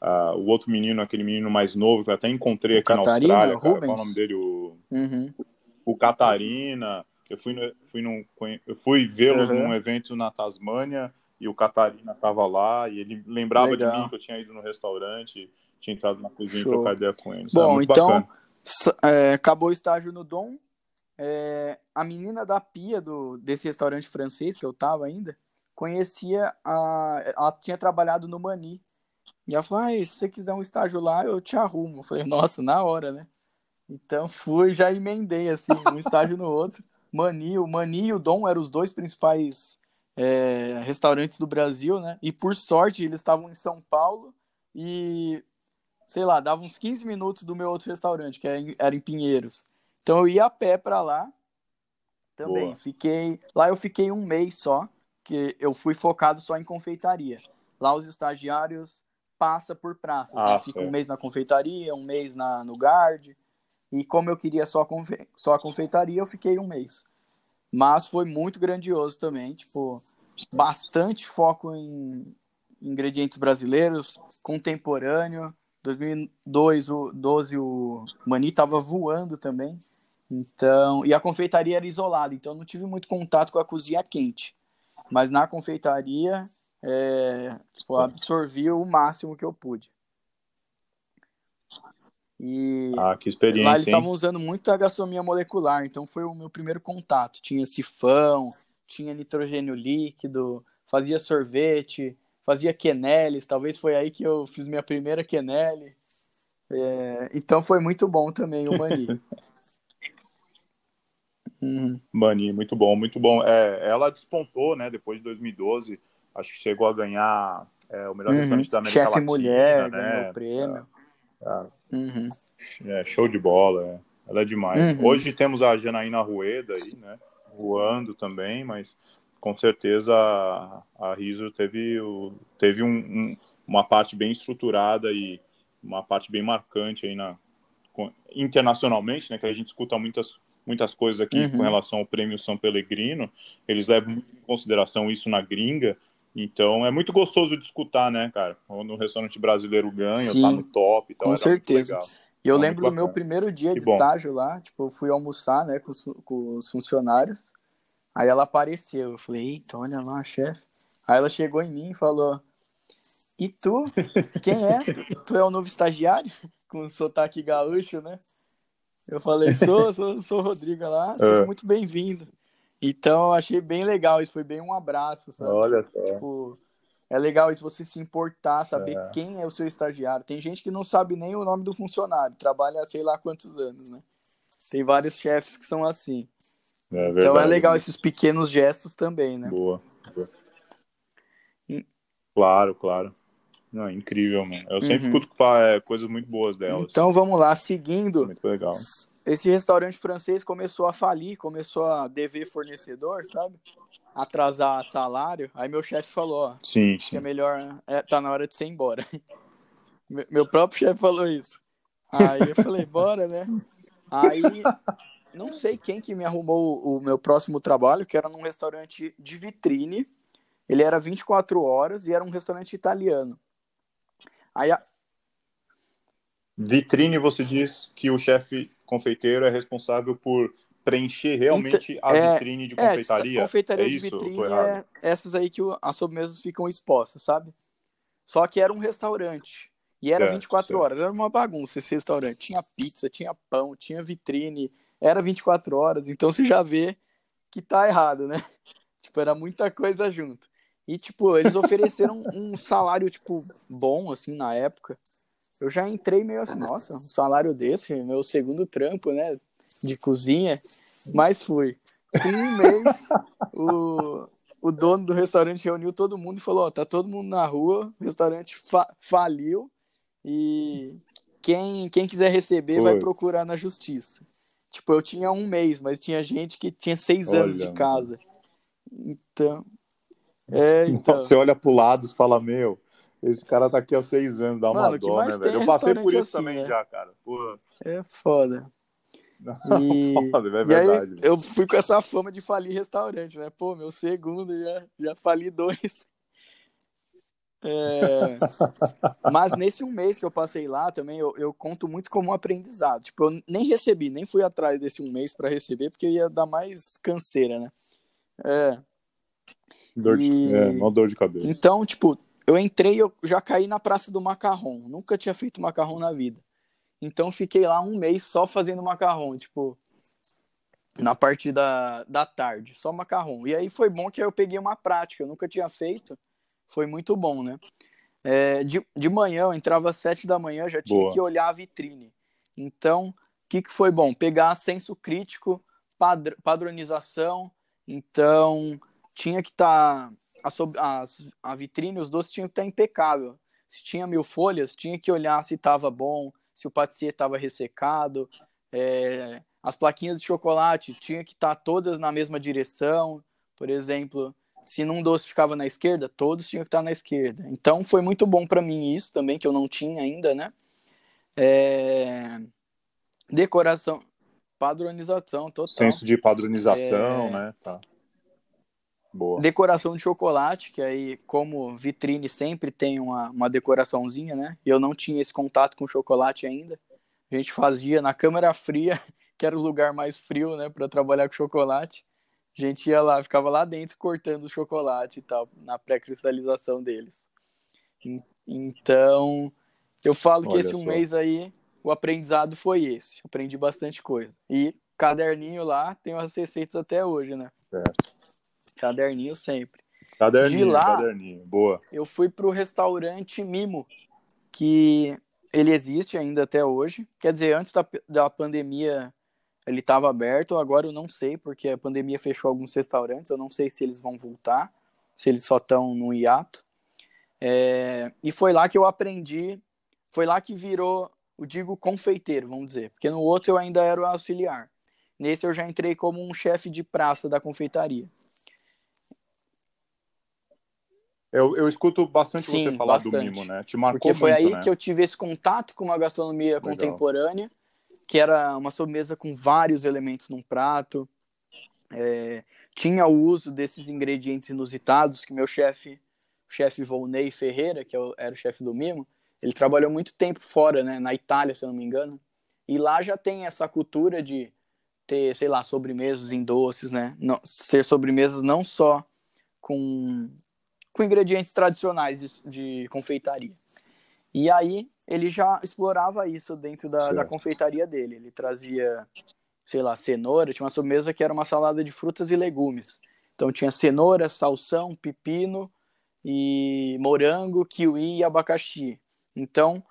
a, o outro menino, aquele menino mais novo, que eu até encontrei aqui Catarina, na Austrália. Cara, qual é o nome dele? O,
uhum.
o Catarina. Eu fui, no, fui, num, eu fui vê-los uhum. num evento na Tasmânia e o Catarina estava lá e ele lembrava legal. de mim que eu tinha ido no restaurante, tinha entrado na cozinha Show. e ideia com eles.
Bom, então é, acabou o estágio no Dom, é, a menina da pia do, desse restaurante francês que eu tava ainda, conhecia a. Ela tinha trabalhado no Mani. E ela falou: ah, se você quiser um estágio lá, eu te arrumo. Eu falei, nossa, na hora, né? Então fui, já emendei assim, um estágio no outro. Mani, o Mani e o Dom eram os dois principais é, restaurantes do Brasil, né? E por sorte eles estavam em São Paulo e, sei lá, dava uns 15 minutos do meu outro restaurante, que era em Pinheiros. Então eu ia a pé para lá também. Boa. Fiquei lá eu fiquei um mês só, que eu fui focado só em confeitaria. Lá os estagiários passa por praças, né? ah, né? Fica um mês na confeitaria, um mês na no guard. E como eu queria só confe... só a confeitaria, eu fiquei um mês. Mas foi muito grandioso também, tipo, bastante foco em ingredientes brasileiros, contemporâneo. 2002, o 12 o Mani tava voando também. Então, e a confeitaria era isolada, então não tive muito contato com a cozinha quente. Mas na confeitaria, é, tipo, absorvi o máximo que eu pude. E
ah, que experiência,
lá eles estavam usando muito a gastronomia molecular, então foi o meu primeiro contato. Tinha sifão, tinha nitrogênio líquido, fazia sorvete, fazia queneles, talvez foi aí que eu fiz minha primeira quenelle. É, então foi muito bom também o Mani.
uhum. Mani, muito bom, muito bom. É, ela despontou, né, depois de 2012, acho que chegou a ganhar é, o melhor uhum. restaurante da América
Chefe
Latina.
mulher,
né?
ganhou o prêmio.
É, uhum. é, show de bola, é. ela é demais. Uhum. Hoje temos a Janaína Rueda aí, né, voando também, mas com certeza a, a Riso teve, o, teve um, um, uma parte bem estruturada e uma parte bem marcante aí na, internacionalmente, né, que a gente escuta muitas, muitas coisas aqui uhum. com relação ao prêmio São Pellegrino, eles levam em consideração isso na gringa, então é muito gostoso de escutar, né, cara? Quando o restaurante brasileiro ganha, Sim, tá no top e tal.
Com certeza. E eu lembro do meu primeiro dia que de bom. estágio lá, tipo, eu fui almoçar, né, com os, com os funcionários. Aí ela apareceu. Eu falei, eita, olha lá, chefe. Aí ela chegou em mim e falou: E tu? Quem é? Tu, é o novo estagiário? Com sotaque gaúcho, né? Eu falei: Sou, sou, sou o Rodrigo lá, seja é. muito bem-vindo. Então, eu achei bem legal. Isso foi bem um abraço, sabe?
Olha só. Tipo,
é legal isso você se importar, saber é. quem é o seu estagiário. Tem gente que não sabe nem o nome do funcionário, trabalha sei lá quantos anos, né? Tem vários chefes que são assim. É então é legal esses pequenos gestos também, né?
Boa. Boa. Claro, claro. Não, incrível, mano. Eu sempre uhum. escuto é, coisas muito boas delas.
Então vamos lá, seguindo.
Muito legal.
Esse restaurante francês começou a falir, começou a dever fornecedor, sabe? Atrasar salário. Aí meu chefe falou, ó,
sim,
sim. que é melhor, é, tá na hora de você ir embora. meu próprio chefe falou isso. Aí eu falei, bora, né? Aí não sei quem que me arrumou o, meu próximo trabalho, que era num restaurante de vitrine. Ele era 24 horas e era um restaurante italiano. Aí a...
Vitrine, você diz que o chefe confeiteiro é responsável por preencher realmente a é, vitrine de é, confeitaria.
É, confeitaria é de isso, vitrine é essas aí que as sobremesas ficam expostas, sabe? Só que era um restaurante. E era é, 24 certo. horas, era uma bagunça esse restaurante. Tinha pizza, tinha pão, tinha vitrine, era 24 horas, então você já vê que tá errado, né? Tipo, era muita coisa junto. E, tipo, eles ofereceram um salário, tipo, bom, assim, na época. Eu já entrei meio assim, nossa, um salário desse, meu segundo trampo, né, de cozinha, mas fui. Um mês, o, o dono do restaurante reuniu todo mundo e falou, ó, oh, tá todo mundo na rua, o restaurante fa faliu e quem, quem quiser receber vai procurar na justiça. Tipo, eu tinha um mês, mas tinha gente que tinha seis olha, anos de casa. Então. É, então.
Você olha pro lado e fala, meu, esse cara tá aqui há seis anos, dá uma dó, né, velho? Eu passei por isso assim, também né? já, cara. Porra.
É foda. E, foda, é verdade. Aí, eu fui com essa fama de falir restaurante, né? Pô, meu segundo, já, já fali dois. É... Mas nesse um mês que eu passei lá também, eu, eu, conto muito como um aprendizado. Tipo, eu nem recebi, nem fui atrás desse um mês para receber, porque ia dar mais canseira, né? É.
Dor de, e... é, uma dor de cabeça.
Então, tipo, eu entrei, eu já caí na Praça do Macarrão. Nunca tinha feito macarrão na vida. Então, fiquei lá um mês só fazendo macarrão, tipo, na parte da, da tarde, só macarrão. E aí foi bom que eu peguei uma prática, eu nunca tinha feito foi muito bom, né? É, de, de manhã, eu entrava às sete da manhã, já tinha Boa. que olhar a vitrine. Então, o que, que foi bom? Pegar senso crítico, padr padronização. Então, tinha que estar. Tá, a, a vitrine, os doces tinham que estar impecável. Se tinha mil folhas, tinha que olhar se estava bom, se o patissier estava ressecado. É, as plaquinhas de chocolate tinha que estar todas na mesma direção. Por exemplo, se num doce ficava na esquerda, todos tinham que estar na esquerda. Então foi muito bom para mim isso também, que eu não tinha ainda, né? É... Decoração, padronização total.
Senso de padronização, é... né? Tá.
Boa. Decoração de chocolate, que aí, como vitrine sempre tem uma, uma decoraçãozinha, né? Eu não tinha esse contato com chocolate ainda. A gente fazia na câmara fria, que era o lugar mais frio, né, para trabalhar com chocolate a gente ia lá, ficava lá dentro cortando o chocolate e tal, na pré-cristalização deles. Então, eu falo Olha que esse um mês aí, o aprendizado foi esse. Aprendi bastante coisa. E caderninho lá, tenho as receitas até hoje, né?
Certo.
Caderninho sempre.
Caderninho,
De lá,
caderninho. Boa.
Eu fui pro restaurante Mimo, que ele existe ainda até hoje. Quer dizer, antes da, da pandemia ele estava aberto, agora eu não sei, porque a pandemia fechou alguns restaurantes, eu não sei se eles vão voltar, se eles só estão no hiato. É, e foi lá que eu aprendi, foi lá que virou, o digo confeiteiro, vamos dizer, porque no outro eu ainda era o auxiliar. Nesse eu já entrei como um chefe de praça da confeitaria.
Eu, eu escuto bastante
Sim,
você falar
bastante.
do mimo, né? Te marcou
Porque foi
muito,
aí
né?
que eu tive esse contato com uma gastronomia
Legal.
contemporânea, que era uma sobremesa com vários elementos num prato. É, tinha o uso desses ingredientes inusitados que meu chefe, o chefe Volney Ferreira, que eu- era o chefe do Mimo, ele trabalhou muito tempo fora, né, na Itália, se eu não me engano. E lá já tem essa cultura de ter, sei lá, sobremesas em doces, né? Não, ser sobremesas não só com, com ingredientes tradicionais de, de confeitaria. E aí ele já explorava isso dentro da, da confeitaria dele. Ele trazia, sei lá, cenoura, tinha uma sobremesa que era uma salada de frutas e legumes. Então tinha cenoura, salsão, pepino e morango, kiwi e abacaxi. Então,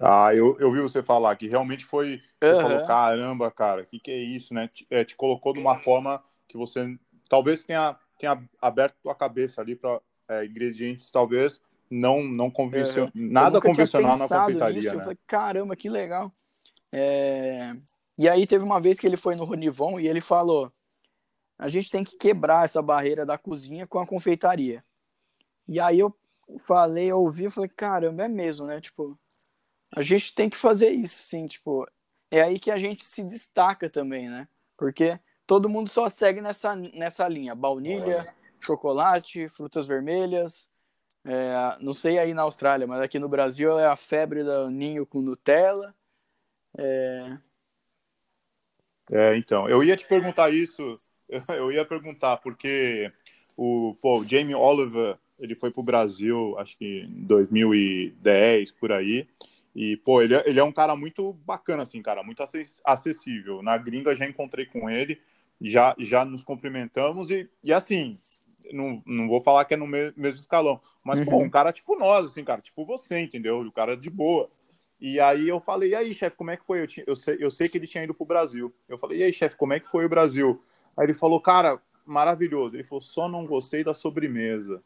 Ah, eu, eu vi você falar que realmente foi. Você
Aham.
falou, caramba, cara, o que, que é isso, né? Te, é, te colocou de uma forma que você talvez tenha, tenha aberto tua cabeça ali para ingredientes, talvez não, não convencional,
eu
nada convencional na confeitaria,
nisso. Eu
né?
falei, caramba, que legal. É, E aí teve uma vez que ele foi no Ronivon e ele falou: a gente tem que quebrar essa barreira da cozinha com a confeitaria. E aí eu falei, eu ouvi, eu falei, caramba, é mesmo, né? Tipo, a gente tem que fazer isso, sim, tipo, é aí que a gente se destaca também, né? Porque todo mundo só segue nessa, nessa linha, baunilha, chocolate, frutas vermelhas, é, não sei aí na Austrália, mas aqui no Brasil é a febre do ninho com Nutella.
É, então, eu ia te perguntar isso, eu ia perguntar, porque o, pô, o Jamie Oliver, ele foi pro Brasil, acho que em 2010, por aí, e, pô, ele, é- ele é um cara muito bacana, assim, cara, muito acess- acessível. Na gringa já encontrei com ele, já, já nos cumprimentamos e, e assim, não, não vou falar que é no me- mesmo escalão, mas, pô,
Uhum.
um cara tipo nós, assim, cara, tipo você, entendeu? O cara de boa. E aí eu falei, e aí, chefe, como é que foi? Eu, tinha- eu, sei, eu sei que ele tinha ido pro Brasil. Eu falei, e aí, chefe, como é que foi o Brasil? Aí ele falou, cara, maravilhoso. Ele falou, só não gostei da sobremesa.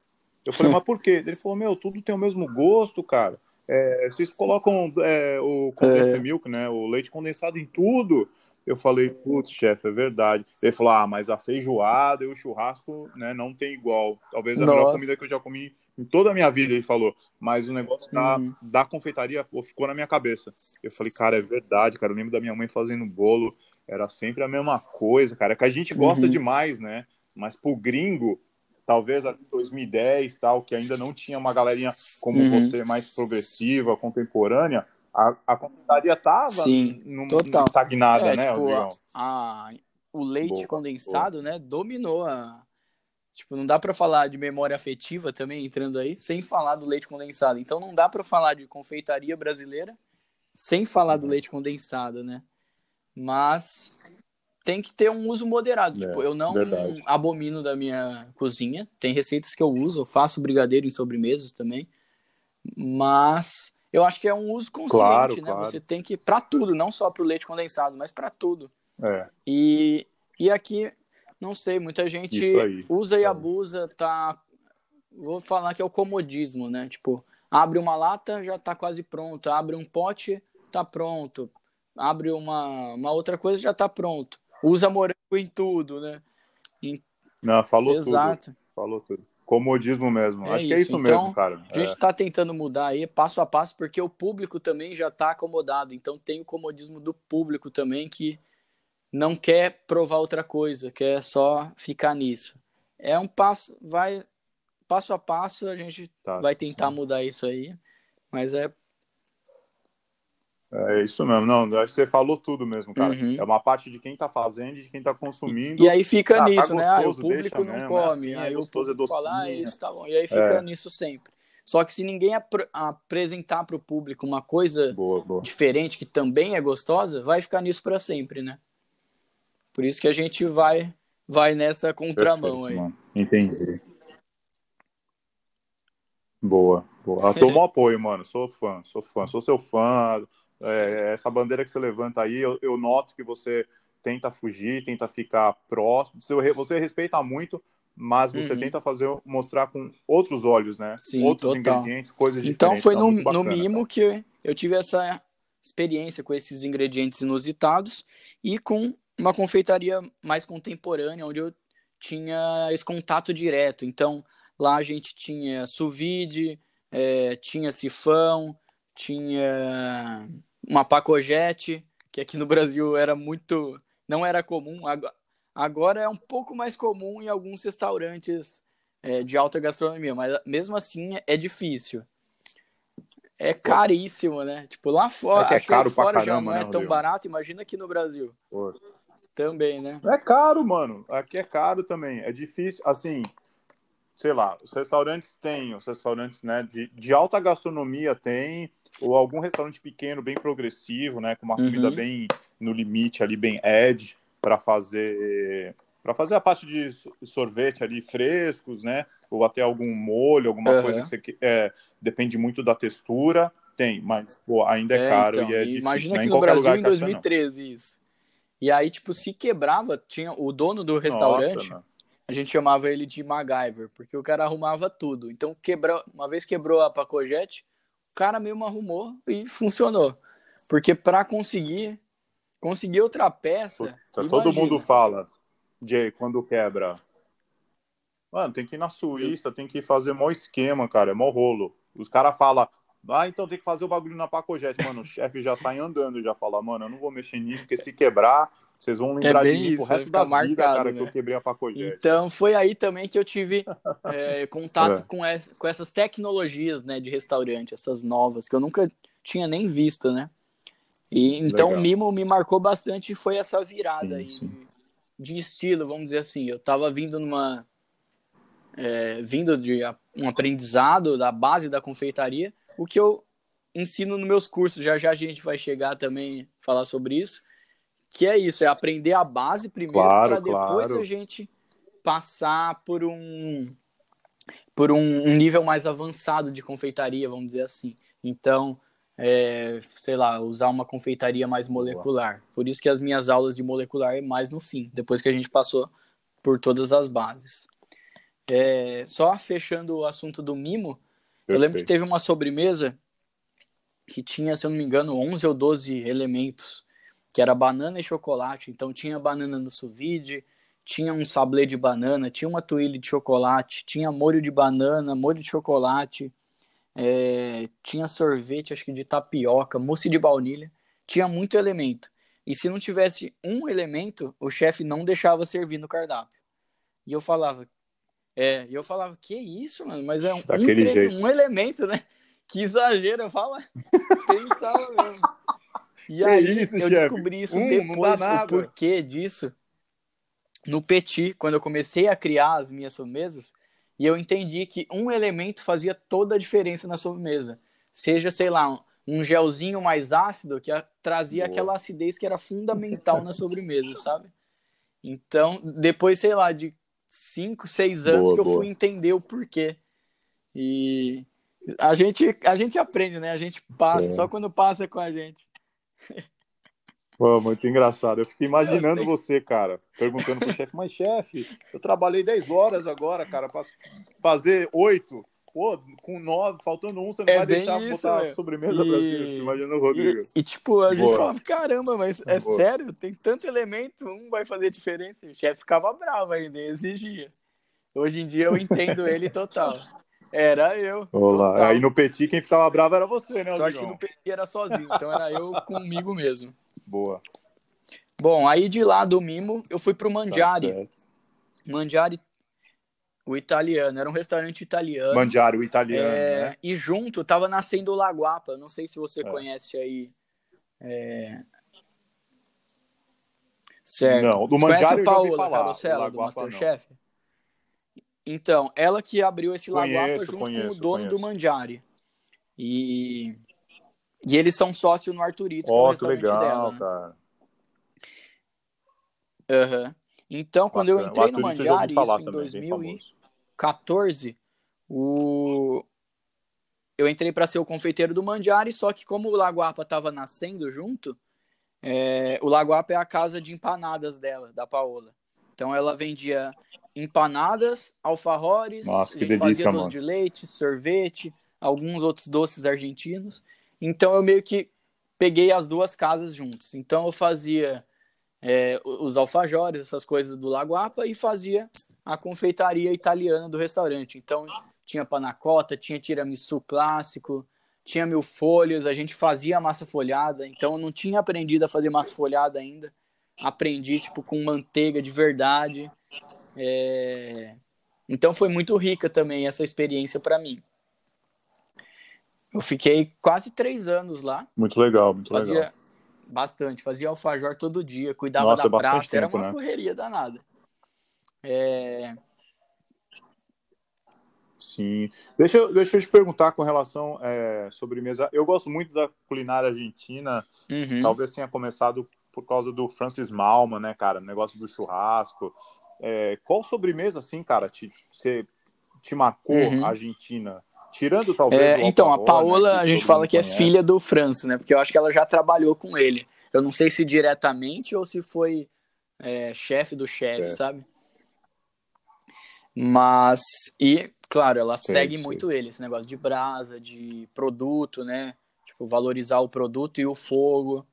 Eu falei, mas por quê? Ele falou, meu, tudo tem o mesmo gosto, cara. É, vocês colocam é, o condensed milk, né? O leite condensado em tudo. Eu falei, putz, chefe, é verdade. Ele falou, ah, mas a feijoada e o churrasco, né, não tem igual. Talvez a melhor
Nossa.
comida que eu já comi em toda a minha vida, ele falou. Mas o negócio da,
Uhum.
da confeitaria pô, ficou na minha cabeça. Eu falei, cara, é verdade, cara. Eu lembro da minha mãe fazendo bolo. Era sempre a mesma coisa, cara. É que a gente gosta
Uhum.
demais, né? Mas pro gringo, talvez ali em 2010, tal, que ainda não tinha uma galerinha como
Uhum.
você, mais progressiva, contemporânea, a, a confeitaria tava
Sim,
num-
total.
estagnada,
É,
né,
tipo,
Digão?
a, o leite
Boa,
condensado, né, dominou a. Tipo, não dá pra falar de memória afetiva também entrando aí, sem falar do leite condensado. Então não dá pra falar de confeitaria brasileira sem falar
Uhum.
do leite condensado, né? Mas tem que ter um uso moderado.
É,
tipo, eu não
verdade.
abomino da minha cozinha. Tem receitas que eu uso, eu faço brigadeiro em sobremesas também. Mas eu acho que é um uso consciente,
Claro,
né?
claro.
Você tem que para tudo, não só pro leite condensado, mas para tudo.
É,
E, e aqui, não sei, muita gente
aí.
usa e
É.
abusa, tá. Vou falar que é o comodismo, né? Tipo, abre uma lata, já tá quase pronto. Abre um pote, tá pronto. Abre uma, uma outra coisa, já tá pronto. Usa morango em tudo, né?
não, falou tudo.
Exato.
Falou tudo. Comodismo mesmo.
É
Acho que é
isso.
isso
Então,
mesmo, cara.
A gente tá tentando mudar aí passo a passo, porque o público também já tá acomodado. Então tem o comodismo do público também que não quer provar outra coisa, quer só ficar nisso. É um passo, vai passo a passo, a gente
Tá,
vai
sim.
tentar mudar isso aí. Mas é.
É isso mesmo. Não, acho que você falou tudo mesmo, cara.
Uhum.
É uma parte de quem tá fazendo e de quem tá consumindo.
E aí fica
Ah, tá
nisso, né? Ah, o
gostoso,
público não
mesmo, é
come.
assim, é
aí o
gostoso, é
público fala, ah, isso tá bom. E aí fica
É.
nisso sempre. Só que se ninguém ap apresentar para o público uma coisa
boa, boa.
diferente que também é gostosa, vai ficar nisso para sempre, né? Por isso que a gente vai vai nessa contramão
Perfeito,
aí.
Mano. Entendi. Boa, boa. Tomo apoio, mano. Sou fã, sou fã, sou seu fã. É, essa bandeira que você levanta aí, eu, eu, noto que você tenta fugir, tenta ficar próximo. Você respeita muito, mas você uhum. tenta fazer mostrar com outros olhos, né?
Sim,
outros
total.
ingredientes, coisas
então,
diferentes.
Então foi
tá
no,
bacana,
no mimo
cara.
que eu tive essa experiência com esses ingredientes inusitados e com uma confeitaria mais contemporânea, onde eu tinha esse contato direto. Então, lá a gente tinha sous vide, é, tinha sifão, tinha uma pacojete, que aqui no Brasil era muito. não era comum. Agora é um pouco mais comum em alguns restaurantes é, de alta gastronomia, mas mesmo assim é difícil. É caríssimo, né? Tipo, lá fora,
é que é
acho
caro
fora
pra
já
caramba,
não é
né,
tão barato, imagina aqui no Brasil.
Pô.
Também, né?
É caro, mano. Aqui é caro também. É difícil, assim, sei lá, os restaurantes têm, os restaurantes, né, de, de alta gastronomia tem, ou algum restaurante pequeno, bem progressivo, né, com uma
Uhum.
comida bem no limite ali, bem edge, para fazer para fazer a parte de so- sorvete ali frescos, né, ou até algum molho, alguma
Aham.
coisa que você é, depende muito da textura, tem, mas pô, ainda é,
É,
caro
então,
e é
e
difícil.
Imagina
né?
que no Brasil em
que acha, não.
2013 isso. E aí, tipo, se quebrava, tinha o dono do restaurante,
Nossa,
a gente chamava ele de MacGyver, porque o cara arrumava tudo. Então, quebrou, uma vez quebrou a pacojete, cara mesmo arrumou e funcionou. Porque para conseguir conseguir outra peça,
Puta, todo mundo fala, Jay, quando quebra. Mano, tem que ir na Suíça, tem que fazer mó esquema, cara, é mó rolo. Os caras falam, ah, então tem que fazer o bagulho na Pacojete. Mano, o chefe já sai andando, já fala, mano, eu não vou mexer nisso, porque se quebrar, vocês vão lembrar de
É bem
mim pro
isso, vai
resto da
ficar
vida,
marcado,
cara,
né?
que eu quebrei a Pacojete.
Então foi aí também que eu tive é, contato
É.
com, es- com essas tecnologias né, de restaurante, essas novas, que eu nunca tinha nem visto, né? E, então
Legal.
o Mimo me marcou bastante e foi essa virada
Sim,
aí
sim.
de, de estilo, vamos dizer assim. Eu tava vindo numa. é, vindo de um aprendizado da base da confeitaria, o que eu ensino nos meus cursos, já já a gente vai chegar também falar sobre isso, que é isso, é aprender a base primeiro
Claro,
para depois
claro.
a gente passar por um por um, um nível mais avançado de confeitaria, vamos dizer assim. Então, é, sei lá, usar uma confeitaria mais molecular. Por isso que as minhas aulas de molecular é mais no fim, depois que a gente passou por todas as bases. É, só fechando o assunto do mimo, eu lembro que teve uma sobremesa que tinha, se eu não me engano, 11 ou 12 elementos, que era banana e chocolate. Então tinha banana no sous tinha um sablé de banana, tinha uma tuile de chocolate, tinha molho de banana, molho de chocolate, é, tinha sorvete, acho que de tapioca, mousse de baunilha, tinha muito elemento. E se não tivesse um elemento, o chefe não deixava servir no cardápio. E eu falava, é, e eu falava, que isso, mano? Mas é um, um, um elemento, né? Que exagero, eu falo, pensava mesmo. E
Que
aí
isso,
eu
chefe?
descobri isso
Um, não
depois, o porquê disso, no Petit, quando eu comecei a criar as minhas sobremesas, e eu entendi que um elemento fazia toda a diferença na sobremesa. Seja, sei lá, um- um gelzinho mais ácido que a- trazia
Boa.
aquela acidez que era fundamental na sobremesa, sabe? Então, depois, sei lá, de 5, 6 anos
Boa,
que eu
boa.
fui entender o porquê. E a gente, a gente aprende, né? A gente passa, só quando passa com a gente.
Pô, muito engraçado. Eu fiquei imaginando
Tem-
você, cara, perguntando pro chefe, mas chefe, eu trabalhei 10 horas agora, cara, pra fazer 8. Pô, com 9, faltando um, você não
É
vai
bem
deixar
isso,
botar
velho.
sobremesa pra
E-
cima. Imagina o Rodrigo.
E, e, tipo, a gente falava, caramba, mas é
Boa.
sério? Tem tanto elemento, um vai fazer diferença. O chefe ficava bravo ainda, exigia. Hoje em dia eu entendo ele total. Era eu.
Olá.
total.
Aí no Petit, quem ficava bravo era você, né,
Só acho que no PT era sozinho, então era eu comigo mesmo.
Boa.
Bom, aí de lá do Mimo, eu fui pro
Tá
Mangiari.
certo.
Mangiari, o italiano, era um restaurante italiano.
Mandiário, o italiano,
É,
né?
E junto tava nascendo o Laguapa. Não sei se você
É.
conhece aí. é, Certo.
Não, do
Você conhece
ouvi
Paola Carosella, do
Laguapa não.
Masterchef? Então, ela que abriu esse
Conheço,
Lagoapa junto
conheço,
com o dono do
conheço.
Mandiari. E, e eles são sócios no Arturito, que é o restaurante
legal,
dela. né?
cara.
Aham. Então, quando eu
Bacana.
entrei no
eu já ouvi
Mandiari, isso em
também, bem
2014, o... eu entrei para ser o confeiteiro do Mandiari, só que como o Lagoapa estava nascendo junto, é, o Lagoapa é a casa de empanadas dela, da Paola. Então ela vendia empanadas, alfajores,
Nossa, delícia,
fazia doce de leite, sorvete, alguns outros doces argentinos. Então eu meio que peguei as duas casas juntos. Então eu fazia é, os alfajores, essas coisas do Lagoapa, e fazia a confeitaria italiana do restaurante. Então tinha panacota, tinha tiramisu clássico, tinha mil folhas, a gente fazia massa folhada, então eu não tinha aprendido a fazer massa folhada ainda. Aprendi, tipo, com manteiga de verdade. É, Então foi muito rica também essa experiência para mim. Eu fiquei quase três anos lá,
Muito legal, muito
fazia
legal.
bastante, fazia alfajor todo dia, cuidava
Nossa,
da praça, era
tempo,
uma
né?
correria danada. É,
Sim. Deixa, eu- deixa eu te perguntar com relação é, sobremesa. Eu gosto muito da culinária argentina.
uhum.
Talvez tenha começado por causa do Francis Malman, né, cara? O negócio do churrasco. É, qual sobremesa, assim, cara, te, você, te marcou
Uhum.
a Argentina? Tirando, talvez,
É, então, a
alfajor,
Paola,
né,
a gente fala que é
conhece.
filha do Francis, né? Porque eu acho que ela já trabalhou com ele. Eu não sei se diretamente ou se foi é, chefe do chefe, sabe? Mas, e, claro, ela
Sei,
segue
sei.
muito ele, esse negócio de brasa, de produto, né? Tipo, valorizar o produto e o fogo.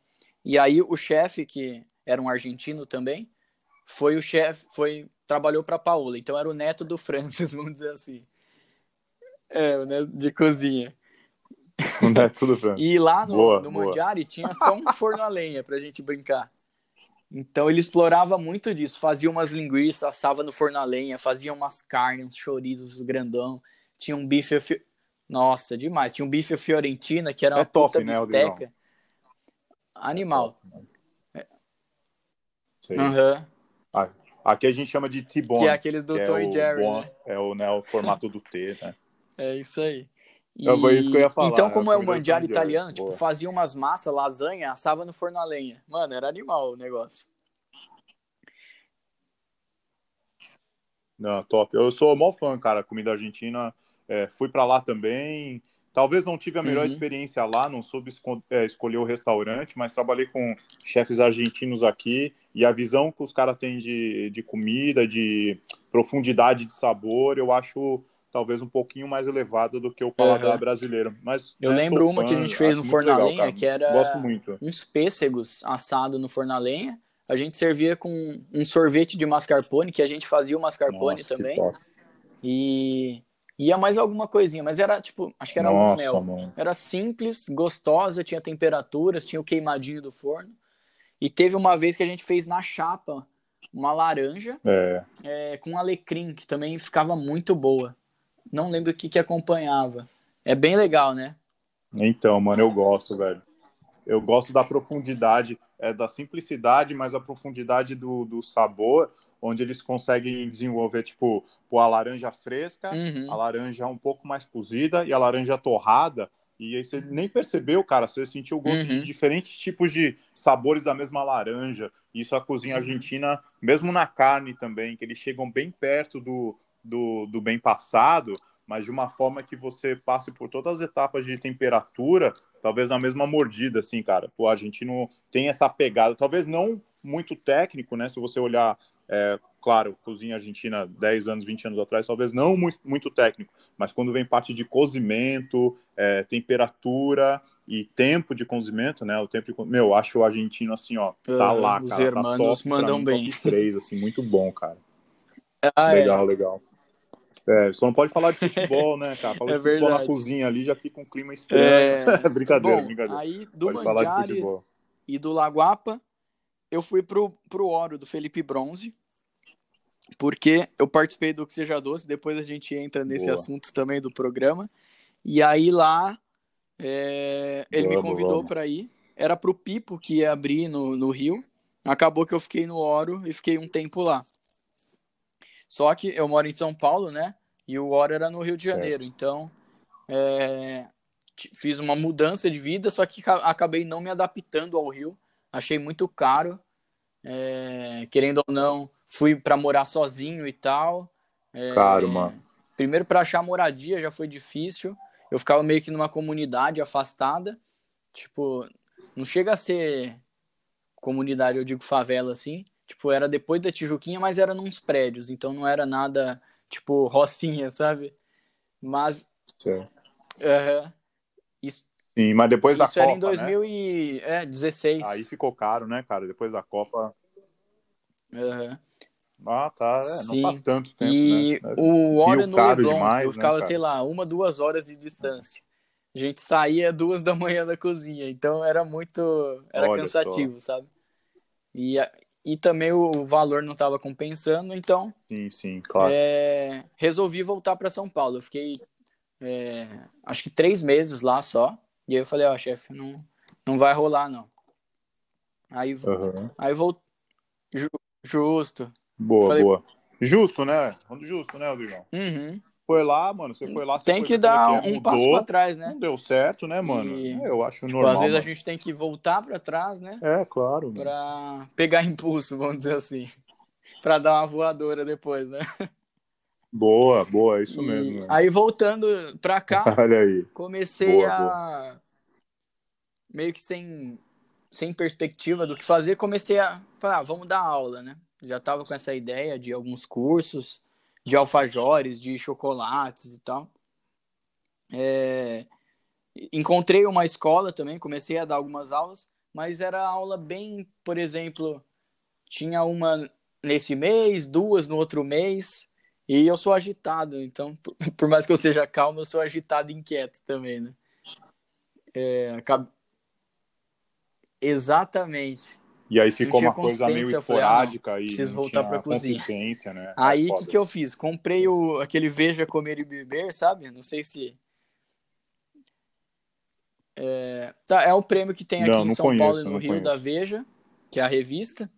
E aí o chefe, que era um argentino também, foi o chefe, foi trabalhou para Paola, então era o neto do Francis, vamos dizer assim. É, o neto de cozinha.
Não é tudo bem.
E lá no,
Boa,
no
boa.
Mandiari tinha só um forno a lenha pra gente brincar. Então ele explorava muito disso, fazia umas linguiças, assava no forno a lenha, fazia umas carnes, uns chorizos grandão, tinha um bife, fi- nossa, demais, tinha um bife fiorentina que era uma
É top,
puta
né,
bisteca. Animal.
Sei.
Aham.
Ah, Aqui a gente chama de T-bone.
Que é aqueles do Tom e
o
Jerry, né?
É o, né, o formato do T, né?
É isso aí. E...
É, foi isso que eu ia falar,
então,
né?
como é o
Jerry.
italiano, tipo, fazia umas massas, lasanha, assava no forno a lenha. Mano, era animal o negócio.
Não, top. Eu sou mó fã, cara, comida argentina. É, fui pra lá também. Talvez não tive a melhor
Uhum.
experiência lá, não soube é, escolher o restaurante, mas trabalhei com chefes argentinos aqui e a visão que os caras têm de, de comida, de profundidade de sabor, eu acho talvez um pouquinho mais elevada do que o paladar
Aham.
brasileiro. Mas
Eu
né,
lembro uma
fã,
que a gente fez no forno a lenha, que era
Gosto muito.
uns pêssegos assados no forno a lenha. A gente servia com um sorvete de mascarpone, que a gente fazia o mascarpone
Nossa,
também. E ia mais alguma coisinha, mas era tipo, acho que era
Nossa,
mel.
mano.
Era simples, gostosa, tinha temperaturas, tinha o queimadinho do forno. E teve uma vez que a gente fez na chapa uma laranja
É.
é, com alecrim, que também ficava muito boa. Não lembro o que, que acompanhava. É bem legal, né?
Então, mano, eu gosto, velho. Eu gosto da profundidade, é, da simplicidade, mas a profundidade do, do sabor, onde eles conseguem desenvolver, tipo, pô, a laranja fresca,
Uhum.
a laranja um pouco mais cozida e a laranja torrada. E aí você nem percebeu, cara, você sentiu o gosto
Uhum.
de diferentes tipos de sabores da mesma laranja. Isso a cozinha argentina, mesmo na carne também, que eles chegam bem perto do, do, do bem passado, mas de uma forma que você passe por todas as etapas de temperatura, talvez na mesma mordida, assim, cara. O argentino tem essa pegada, talvez não muito técnico, né? Se você olhar, é, claro, cozinha argentina 10 anos, 20 anos atrás, talvez não muito, muito técnico, mas quando vem parte de cozimento, é, temperatura e tempo de cozimento, né? O tempo de, meu, eu acho o argentino assim, ó, tá
Ah,
lá,
os
cara,
hermanos
tá top, pra
mandam
mim,
bem.
3, assim, muito bom, cara.
Ah, é.
legal, legal. É, só não pode falar de futebol, né, cara? Fala
É
de futebol na cozinha ali, já fica um clima estranho.
É,
brincadeira,
Bom,
brincadeira.
aí do
Pode
Mandiari e do Laguapa, eu fui pro, pro Oro do Felipe Bronze, porque eu participei do Que Seja Doce, depois a gente entra nesse
Boa.
assunto também do programa. E aí lá, é, ele me convidou para ir. Era pro Pipo que ia abrir no, no Rio. Acabou que eu fiquei no Oro e fiquei um tempo lá. Só que eu moro em São Paulo, né? E o Oro era no Rio de Janeiro.
Certo.
Então, é, fiz uma mudança de vida, só que ca- acabei não me adaptando ao Rio. Achei muito caro. É, querendo ou não, fui para morar sozinho e tal. É,
Caro, mano.
Primeiro, para achar moradia já foi difícil. Eu ficava meio que numa comunidade afastada. Tipo, não chega a ser comunidade, eu digo favela assim. Tipo, era depois da Tijuquinha, mas era nos prédios. Então não era nada, tipo, rocinha, sabe? Mas,
Certo.
aham, isso,
Sim, mas depois da
isso era
Copa,
em
né?
2016.
Aí ficou caro, né, cara? Depois da Copa.
Aham.
Ah, tá. É, não
Sim.
faz tanto tempo,
E
né?
o
Rio
no
caro
Leblon,
demais,
eu
né,
ficava,
cara?
sei lá, uma, duas horas de distância. A gente saía duas da manhã da cozinha, então era muito, era
Olha
cansativo, sabe? E, e também o valor não estava compensando, então
Sim, sim, claro.
é, resolvi voltar para São Paulo. Eu fiquei, é, acho que três meses lá só, e aí eu falei, ó, chefe, não, não vai rolar, não. Aí,
Aham.
aí voltei, justo.
Boa,
Falei-
boa. Justo, né? Justo, né, Rodrigão?
Uhum.
Foi lá, mano. Você foi lá. você
Tem
foi
que
ver
dar
é que é,
um
mudou,
passo para trás, né?
Não deu certo, né, mano?
E-
É, Eu acho
Tipo,
normal.
às vezes a
mano.
gente tem que voltar para trás, né?
É, claro. mano.
Pra pegar impulso, vamos dizer assim. Pra dar uma voadora depois, né?
Boa, boa, é isso
E
mesmo.
Aí voltando pra cá,
Olha aí.
comecei
Boa,
a meio que sem sem perspectiva do que fazer, comecei a falar, ah, vamos dar aula, né? Já tava com essa ideia de alguns cursos, de alfajores, de chocolates e tal. É, Encontrei uma escola também, comecei a dar algumas aulas, mas era aula bem, por exemplo, tinha uma nesse mês, duas no outro mês, e eu sou agitado, então, por- mais que eu seja calmo, eu sou agitado e inquieto também, né? É, Exatamente.
E aí ficou uma coisa meio
eu falei, ah,
esporádica e
preciso voltar pra cozinha.
consistência, né?
Aí,
É
o
foda.
que, que eu fiz? Comprei o, aquele Veja Comer e Beber, sabe? Não sei se... É, tá, é o prêmio que tem aqui
Não,
em São
conheço,
Paulo e no Rio
conheço.
da Veja, que é a revista,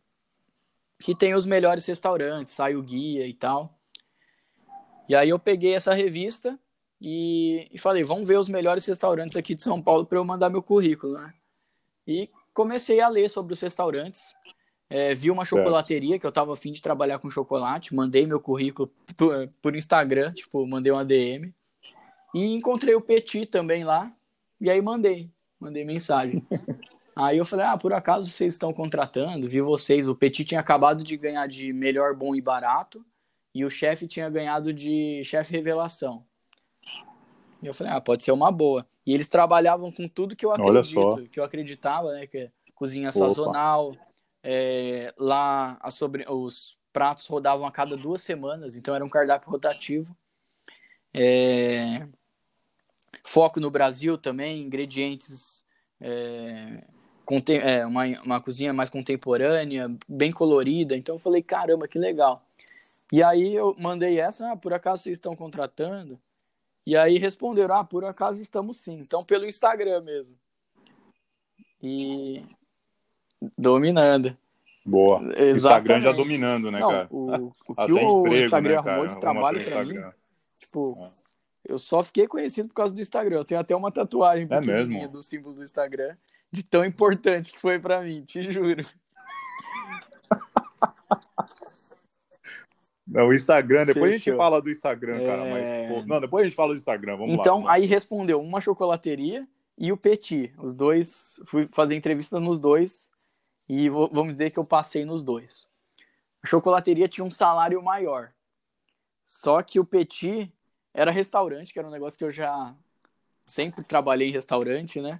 que tem os melhores restaurantes, sai o guia e tal. E aí eu peguei essa revista e, e falei, vamos ver os melhores restaurantes aqui de São Paulo para eu mandar meu currículo, né? E comecei a ler sobre os restaurantes. É, vi uma chocolateria que eu tava afim de trabalhar com chocolate, mandei meu currículo por, por Instagram, tipo, mandei uma DM. E encontrei o Petit também lá, e aí mandei, mandei mensagem. aí eu falei, ah, por acaso vocês estão contratando? Vi vocês, o Petit tinha acabado de ganhar de melhor, bom e barato, e o chefe tinha ganhado de chefe revelação. E eu falei, ah, pode ser uma boa. E eles trabalhavam com tudo que eu acredito, que eu acreditava, né? Que é cozinha
Opa.
sazonal. é, lá sobre, os pratos rodavam a cada duas semanas, então era um cardápio rotativo. É, foco no Brasil também, ingredientes. é, contem- é, uma, uma cozinha mais contemporânea, bem colorida. Então eu falei, caramba, que legal. E aí eu mandei essa, ah, por acaso vocês estão contratando? E aí responderam, ah, por acaso estamos sim. Então pelo Instagram mesmo. E dominando.
Boa. Instagram
Exatamente.
já dominando, né,
Não,
cara?
o, o que o
emprego,
Instagram
né,
arrumou de trabalho pra mim,
Instagram.
tipo,
É.
eu só fiquei conhecido por causa do Instagram. Eu tenho até uma tatuagem
É mesmo?
do símbolo do Instagram, de tão importante que foi pra mim, te juro.
Não, o Instagram, depois a gente
Fechou.
fala do Instagram, cara.
É.
Mas, pô, não, depois a gente fala do Instagram, vamos lá.
então,
lá.
aí respondeu uma chocolateria e o Petit. Os dois, fui fazer entrevistas nos dois e vamos dizer que eu passei nos dois. A chocolateria tinha um salário maior. Só que o Petit era restaurante, que era um negócio que eu já sempre trabalhei em restaurante, né?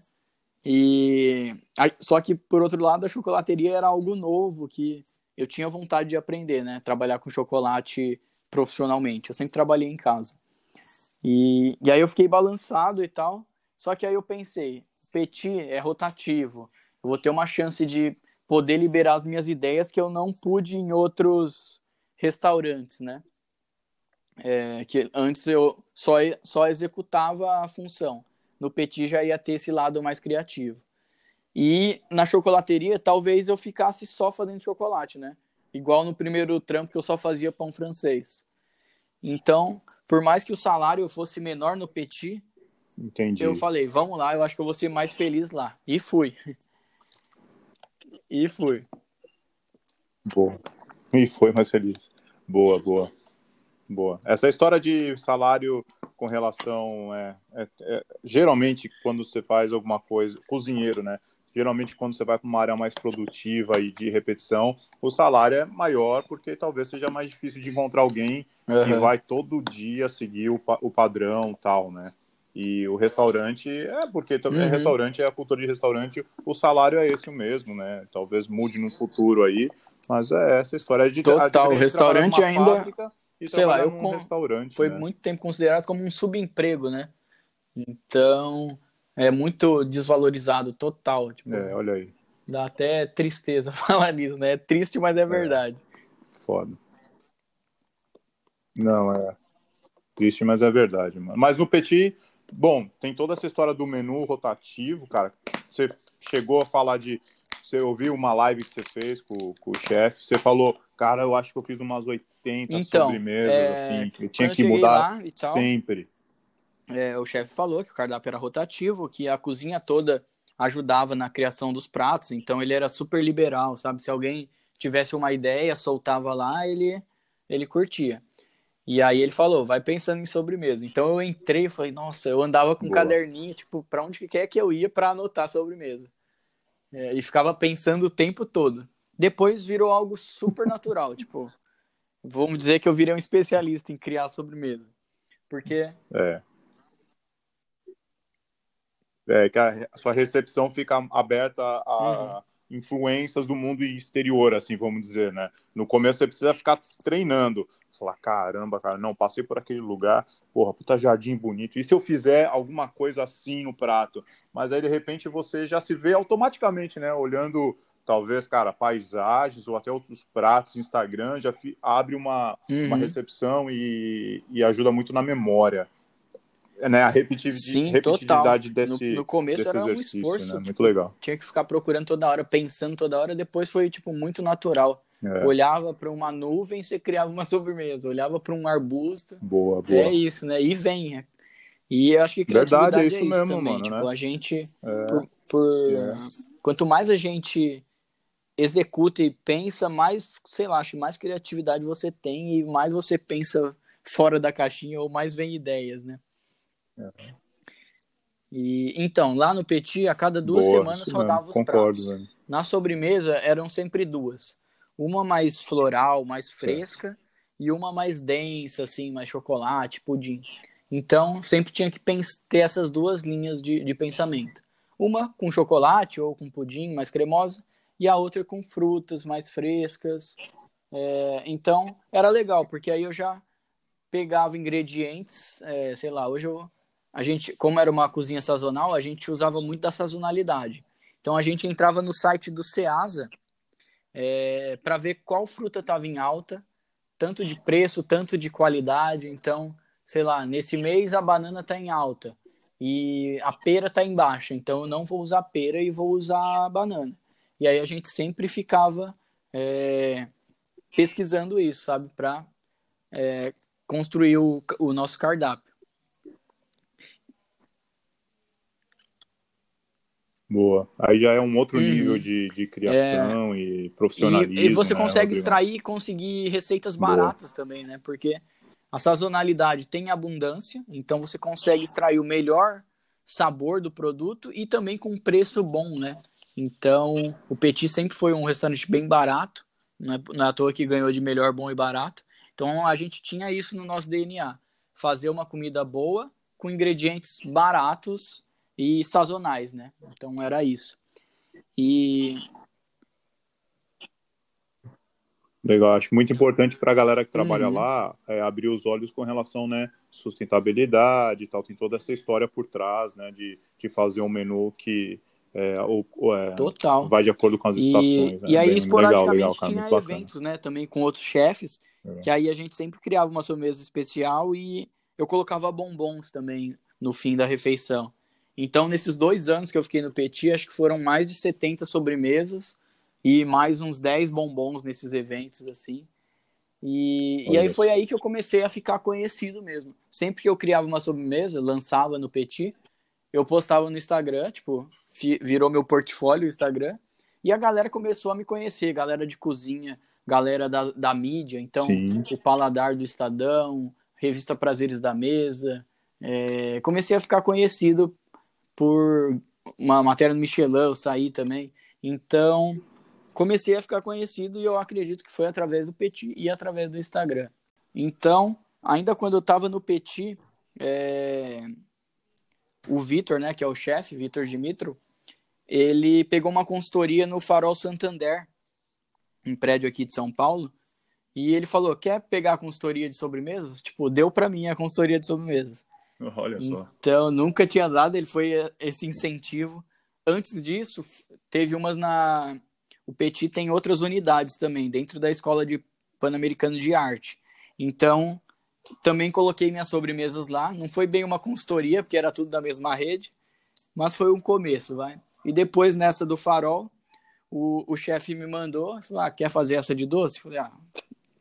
E só que por outro lado a chocolateria era algo novo que eu tinha vontade de aprender, né? Trabalhar com chocolate profissionalmente. Eu sempre trabalhei em casa. E, e aí eu fiquei balançado e tal. Só que aí eu pensei, Petit é rotativo. Eu vou ter uma chance de poder liberar as minhas ideias que eu não pude em outros restaurantes, né? É, que antes eu só, só executava a função. No Petit já ia ter esse lado mais criativo. E na chocolateria, talvez eu ficasse só fazendo chocolate, né? igual no primeiro trampo que eu só fazia pão francês. Então, por mais que o salário fosse menor no Petit,
Entendi.
eu falei, vamos lá, eu acho que eu vou ser mais feliz lá. E fui. E fui.
Boa. E foi mais feliz. Boa, boa. Boa. Essa história de salário com relação. É, é, é, geralmente, quando você faz alguma coisa. Cozinheiro, né? Geralmente, quando você vai para uma área mais produtiva e de repetição, o salário é maior, porque talvez seja mais difícil de encontrar alguém
Uhum.
que vai todo dia seguir o, pa- o padrão tal, né? E o restaurante, é porque também
Uhum.
restaurante é a cultura de restaurante, o salário é esse mesmo, né? Talvez mude no futuro aí, mas é essa história de
Total,
de
restaurante ainda-
fábrica
sei lá, eu com-
restaurante.
Foi
né?
muito tempo considerado como um subemprego, né? Então, é muito desvalorizado, total. Tipo,
É, olha aí,
Dá até tristeza falar nisso, né? É triste, mas é verdade.
foda. Não, é triste, mas é verdade, mano. Mas no Petit, bom, tem toda essa história do menu rotativo, cara. Você chegou a falar de. Você ouviu uma live que você fez com, com o chefe, você falou, cara, eu acho que eu fiz umas 80
Então,
sobremesas,
é,
assim, eu tinha
eu
que mudar
e
sempre.
É, o chefe falou que o cardápio era rotativo, que a cozinha toda ajudava na criação dos pratos, então ele era super liberal, sabe? Se alguém tivesse uma ideia, soltava lá, ele, ele curtia. E aí ele falou, vai pensando em sobremesa. Então eu entrei e falei, nossa, eu andava com um caderninho, tipo, pra onde que quer que eu ia pra anotar sobremesa. É, e ficava pensando o tempo todo. Depois virou algo super natural, tipo, vamos dizer que eu virei um especialista em criar sobremesa. Porque
É. É que a, a sua recepção fica aberta a
Uhum.
influências do mundo exterior, assim, vamos dizer, né? No começo você precisa ficar treinando. Falar, caramba, cara, não, passei por aquele lugar, porra, puta jardim bonito. E se eu fizer alguma coisa assim no prato? Mas aí, de repente, você já se vê automaticamente, né? Olhando, talvez, cara, paisagens ou até outros pratos, Instagram, já abre uma, uma
Uhum.
recepção e, e ajuda muito na memória. É, Né, a repetitiv-
Sim,
repetitividade
total.
desse,
No- no começo era um
exercício,
esforço,
né? Muito
tipo,
legal.
tinha que ficar procurando toda hora, pensando toda hora, depois foi tipo muito natural.
É,
Olhava para uma nuvem, você criava uma sobremesa. Olhava para um arbusto,
boa, boa.
é isso, né? E vem. é. E eu acho que
Verdade,
criatividade
é isso mesmo,
também.
mano,
tipo,
né?
a gente
É,
por, por-
É.
quanto mais a gente executa e pensa, mais, sei lá, acho mais criatividade você tem e mais você pensa fora da caixinha ou mais vem ideias, né?
É.
E então, lá no Petit, a cada duas
boa,
semanas rodava os
Concordo,
pratos.
velho.
Na sobremesa eram sempre duas. Uma mais floral, mais fresca, e uma mais densa, assim, mais chocolate, pudim. Então, sempre tinha que ter essas duas linhas de, de pensamento. Uma com chocolate ou com pudim mais cremosa, e a outra com frutas mais frescas. É, então, era legal, porque aí eu já pegava ingredientes, é, sei lá, hoje eu, a gente, como era uma cozinha sazonal, a gente usava muito da sazonalidade. Então a gente entrava no site do Ceasa é, para ver qual fruta estava em alta, tanto de preço, tanto de qualidade. Então, sei lá, nesse mês a banana está em alta e a pera está em baixa, então eu não vou usar pera e vou usar a banana. E aí a gente sempre ficava é, pesquisando isso, sabe, para é, construir o, o nosso cardápio.
Boa. Aí já é um outro
Uhum.
nível de, de criação e profissionalismo.
E, e você
né,
consegue
Rodrigo?
extrair e conseguir receitas
Boa.
baratas também, né? Porque a sazonalidade tem abundância, então você consegue extrair o melhor sabor do produto e também com preço bom, né? Então, o Petit sempre foi um restaurante bem barato, não é, não é à toa que ganhou de melhor, bom e barato. Então, a gente tinha isso no nosso DNA, fazer uma comida boa com ingredientes baratos e sazonais, né? Então, era isso. E
Legal, acho muito importante para a galera que trabalha
Uhum.
lá é, abrir os olhos com relação, né, sustentabilidade e tal, tem toda essa história por trás, né, de, de fazer um menu que é, ou, é,
total.
vai de acordo com as estações.
E,
né?
e aí,
Bem
esporadicamente,
legal, legal, cara,
tinha
bacana.
eventos, né? Também com outros chefes,
É.
que aí a gente sempre criava uma sobremesa especial e eu colocava bombons também no fim da refeição. Então, nesses dois anos que eu fiquei no Petit, acho que foram mais de 70 sobremesas e mais uns 10 bombons nesses eventos, assim. E, e aí foi aí que eu comecei a ficar conhecido mesmo. Sempre que eu criava uma sobremesa, lançava no Petit, eu postava no Instagram, tipo, virou meu portfólio o Instagram, e a galera começou a me conhecer, galera de cozinha, galera da, da mídia, então Sim. o Paladar do Estadão, Revista Prazeres da Mesa. É, comecei a ficar conhecido por uma matéria no Michelin, eu saí também. Então, comecei a ficar conhecido e eu acredito que foi através do Petit e através do Instagram. Então, ainda quando eu estava no Petit, é... o Vitor, né, que é o chefe, Vitor Dimitro, ele pegou uma consultoria no Farol Santander, um prédio aqui de São Paulo, e ele falou: quer pegar a consultoria de sobremesas? Tipo, deu para mim a consultoria de sobremesas.
Olha só.
Então, nunca tinha dado, ele foi esse incentivo. Antes disso, teve umas na o Petit tem outras unidades também, dentro da Escola de Pan-Americano de Arte. Então, também coloquei minhas sobremesas lá. Não foi bem uma consultoria, porque era tudo da mesma rede, mas foi um começo, vai. E depois, nessa do Farol, o, o chefe me mandou, falou, ah, quer fazer essa de doce? Falei, ah,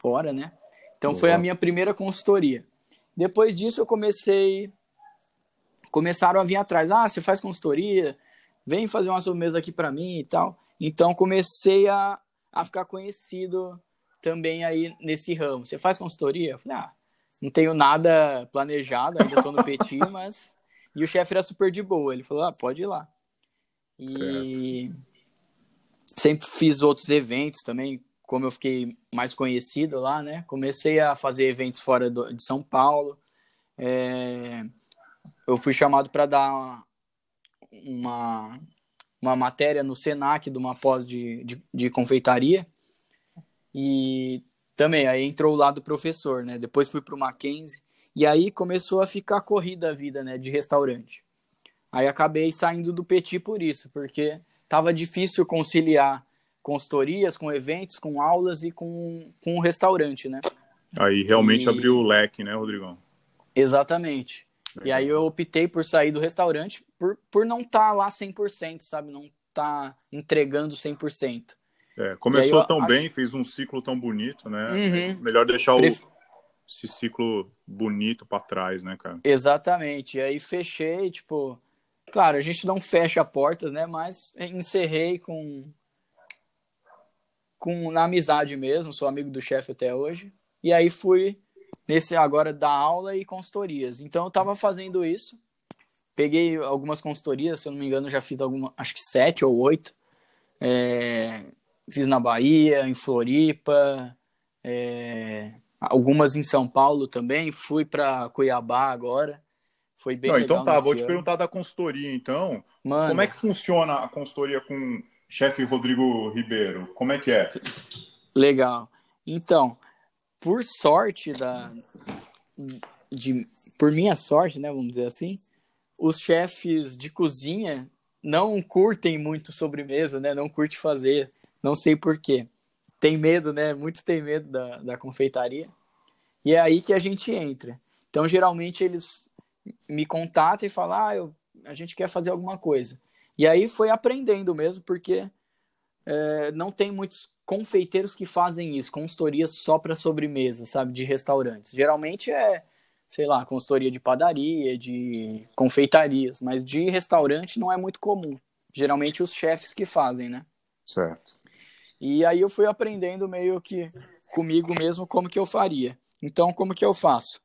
bora, né? Então, Boa. foi a minha primeira consultoria. Depois disso, eu comecei... Começaram a vir atrás. Ah, você faz consultoria? Vem fazer uma sobremesa aqui para mim e tal. Então comecei a, a ficar conhecido também aí nesse ramo. Você faz consultoria? Eu falei, ah, não tenho nada planejado, ainda estou no Petit, mas. E o chefe era super de boa. Ele falou, ah, pode ir lá. E certo. sempre fiz outros eventos também, como eu fiquei mais conhecido lá, né? Comecei a fazer eventos fora do, de São Paulo. É... Eu fui chamado para dar uma, uma matéria no Senac de uma pós de, de, de, confeitaria. E também aí entrou o lado professor, né? Depois fui para o Mackenzie. E aí começou a ficar corrida a vida, né? De restaurante. Aí acabei saindo do Petit por isso, porque tava difícil conciliar consultorias, com eventos, com aulas e com, com um restaurante, né?
Aí realmente e... abriu o leque, né, Rodrigão?
Exatamente. E aí eu optei por sair do restaurante por, por não estar tá lá 100%, sabe? Não estar tá entregando 100%.
É, começou tão acho... bem, fez um ciclo tão bonito, né? Uhum. É melhor deixar Pref... o, esse ciclo bonito para trás, né, cara?
Exatamente. E aí fechei, tipo, claro, a gente não fecha portas, né? Mas encerrei com com na amizade mesmo, sou amigo do chefe até hoje. E aí fui nesse agora da aula e consultorias. Então eu estava fazendo isso. Peguei algumas consultorias, se eu não me engano, já fiz alguma, acho que sete ou oito. É, fiz na Bahia, em Floripa, é, algumas em São Paulo também. Fui para Cuiabá agora. Foi bem não,
Então tá, vou te perguntar da consultoria, então. Mano. Como é que funciona a consultoria com chefe Rodrigo Ribeiro? Como é que é?
Legal. Então, por sorte da de, por minha sorte, né, vamos dizer assim, os chefes de cozinha não curtem muito sobremesa, né? Não curte fazer, não sei porquê. Tem medo, né? Muitos têm medo da, da confeitaria. E é aí que a gente entra. Então, geralmente, eles me contatam e falam, ah, eu, a gente quer fazer alguma coisa. E aí foi aprendendo mesmo, porque é, não tem muitos confeiteiros que fazem isso, consultorias só para sobremesa, sabe, de restaurantes. Geralmente é, sei lá, consultoria de padaria, de confeitarias, mas de restaurante não é muito comum. Geralmente os chefes que fazem, né?
Certo.
E aí eu fui aprendendo meio que comigo mesmo como que eu faria. Então, como que eu faço?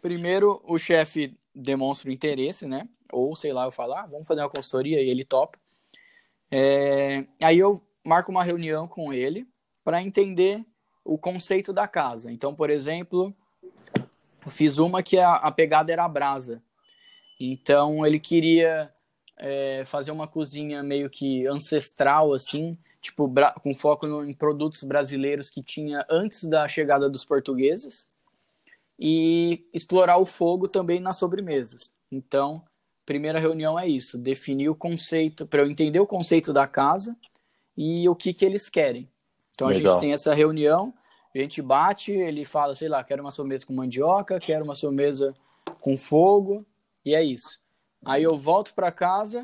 Primeiro, o chefe demonstra o interesse, né? Ou, sei lá, eu falo, ah, vamos fazer uma consultoria e ele topa. É... Aí eu marco uma reunião com ele para entender o conceito da casa. Então, por exemplo, eu fiz uma que a, a pegada era a brasa. Então, ele queria é, fazer uma cozinha meio que ancestral, assim, tipo, com foco no, em produtos brasileiros que tinha antes da chegada dos portugueses e explorar o fogo também nas sobremesas. Então, primeira reunião é isso, definir o conceito, para eu entender o conceito da casa e o que, que eles querem. Então Legal. a gente tem essa reunião, a gente bate, ele fala, sei lá, quero uma sobremesa com mandioca, quero uma sobremesa com fogo, e é isso. Aí eu volto para casa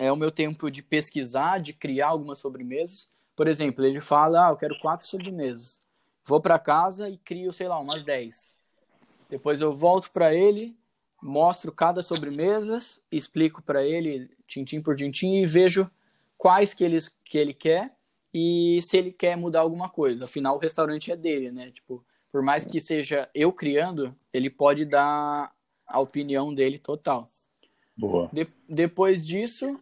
é o meu tempo de pesquisar, de criar algumas sobremesas. Por exemplo, ele fala, ah, eu quero quatro sobremesas. Vou para casa e crio, sei lá, umas dez. Depois eu volto para ele, mostro cada sobremesa, explico para ele tintim por tintim e vejo quais que, eles, que ele quer e se ele quer mudar alguma coisa. Afinal, o restaurante é dele, né? Tipo, por mais que seja eu criando, ele pode dar a opinião dele total.
Boa.
De, depois disso,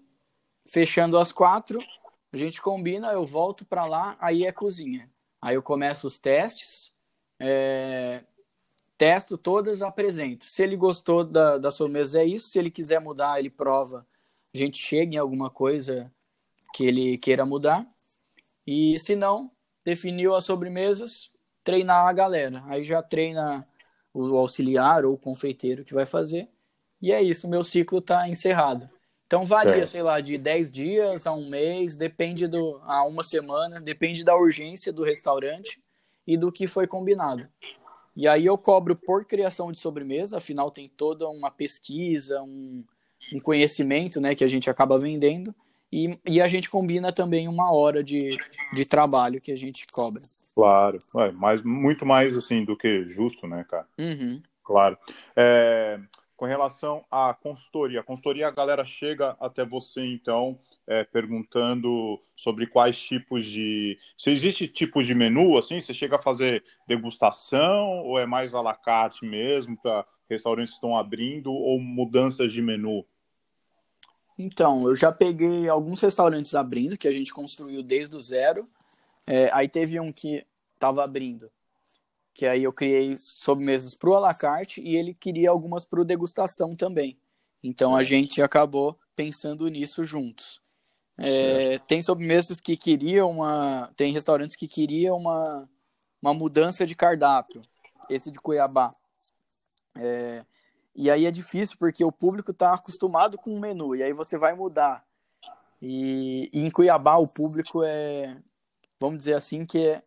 fechando as quatro, a gente combina, eu volto para lá, aí é cozinha. Aí eu começo os testes, é, testo todas, apresento. Se ele gostou da, da sobremesa, é isso. Se ele quiser mudar, ele prova. A gente chega em alguma coisa que ele queira mudar. E se não, definiu as sobremesas, treinar a galera. Aí já treina o auxiliar ou o confeiteiro que vai fazer. E é isso, meu ciclo está encerrado. Então varia, certo. sei lá, de 10 dias a um mês, depende do a uma semana, depende da urgência do restaurante e do que foi combinado. E aí eu cobro por criação de sobremesa, afinal tem toda uma pesquisa, um, um conhecimento, né, que a gente acaba vendendo. E, e a gente combina também uma hora de, de trabalho que a gente cobra.
Claro, é, mas muito mais assim do que justo, né, cara?
Uhum.
Claro. É, com relação à consultoria, a consultoria a galera chega até você então é, perguntando sobre quais tipos de. Se existe tipos de menu, assim, você chega a fazer degustação ou é mais à la carte mesmo, para restaurantes que estão abrindo, ou mudanças de menu?
Então, eu já peguei alguns restaurantes abrindo, que a gente construiu desde o zero. É, aí teve um que estava abrindo, que aí eu criei sobremesas para o alacarte e ele queria algumas para degustação também. Então a gente acabou pensando nisso juntos. É, tem sobremesas que queriam uma. Tem restaurantes que queriam uma, uma mudança de cardápio. Esse de Cuiabá. É, e aí é difícil porque o público está acostumado com o menu, e aí você vai mudar. E, e, em Cuiabá o público é, vamos dizer assim, que é,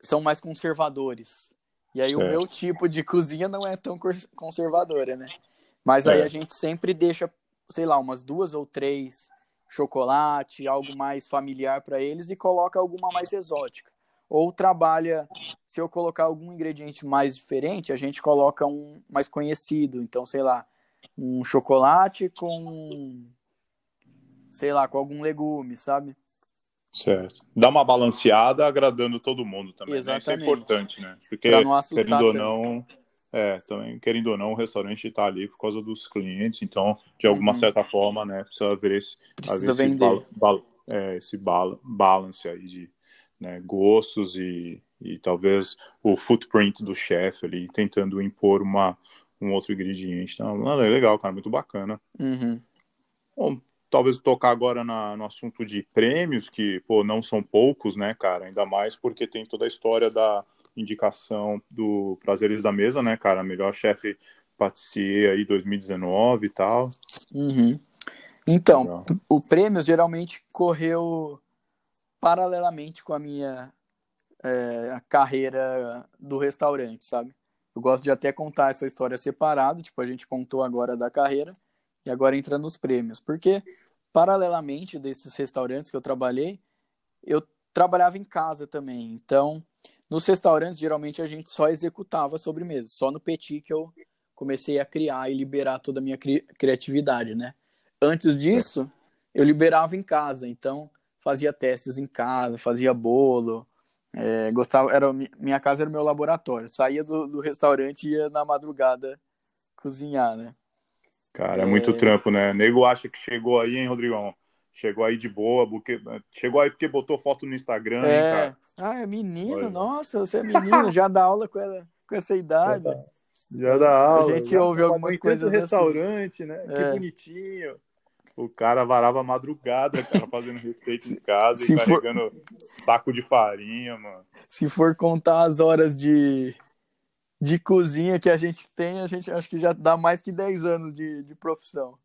são mais conservadores. E aí certo. o meu tipo de cozinha não é tão conservadora, né? Mas aí a gente sempre deixa, sei lá, umas duas ou três chocolate, algo mais familiar para eles e coloca alguma mais exótica ou trabalha, se eu colocar algum ingrediente mais diferente, a gente coloca um mais conhecido. Então, sei lá, um chocolate com, sei lá, com algum legume, sabe?
Certo. Dá uma balanceada agradando todo mundo também. Exatamente. Né? Isso é importante, né? Porque, querendo ou não, é, também, querendo ou não, o restaurante está ali por causa dos clientes, então, de alguma uhum. certa forma, né, precisa ver esse,
precisa
esse, bal, é, esse bal, balance aí de, né, gostos e, e talvez o footprint do chefe ali, tentando impor uma, um outro ingrediente. Então, é legal, cara, muito bacana.
Uhum.
Bom, talvez tocar agora na, no assunto de prêmios, que, pô, não são poucos, né, cara? Ainda mais porque tem toda a história da indicação do Prazeres da Mesa, né, cara? Melhor chefe patissier aí 2019 e tal.
Uhum. Então, Legal. o prêmio geralmente correu paralelamente com a minha é, carreira do restaurante, sabe? Eu gosto de até contar essa história separado, tipo, a gente contou agora da carreira e agora entra nos prêmios, porque paralelamente desses restaurantes que eu trabalhei, eu trabalhava em casa também. Então, nos restaurantes, geralmente a gente só executava sobremesa, só no Petit que eu comecei a criar e liberar toda a minha cri criatividade, né? Antes disso, eu liberava em casa, então fazia testes em casa, fazia bolo, é, gostava, era minha casa era meu laboratório. Saía do, do restaurante e ia na madrugada cozinhar, né?
Cara, é, é muito trampo, né? Nego acha que chegou aí, hein, Rodrigão? Chegou aí de boa, porque chegou aí porque botou foto no Instagram, é... hein, cara?
Ah, é menino, Olha. nossa, você é menino, já dá aula com, ela, com essa idade. Já dá,
já dá aula.
A gente ouve algumas coisas
assim. restaurante, né? Que é. bonitinho. O cara varava madrugada, cara, fazendo respeito em casa Se e carregando for... saco de farinha, mano.
Se for contar as horas de, de cozinha que a gente tem, a gente acho que já dá mais que 10 anos de, de profissão.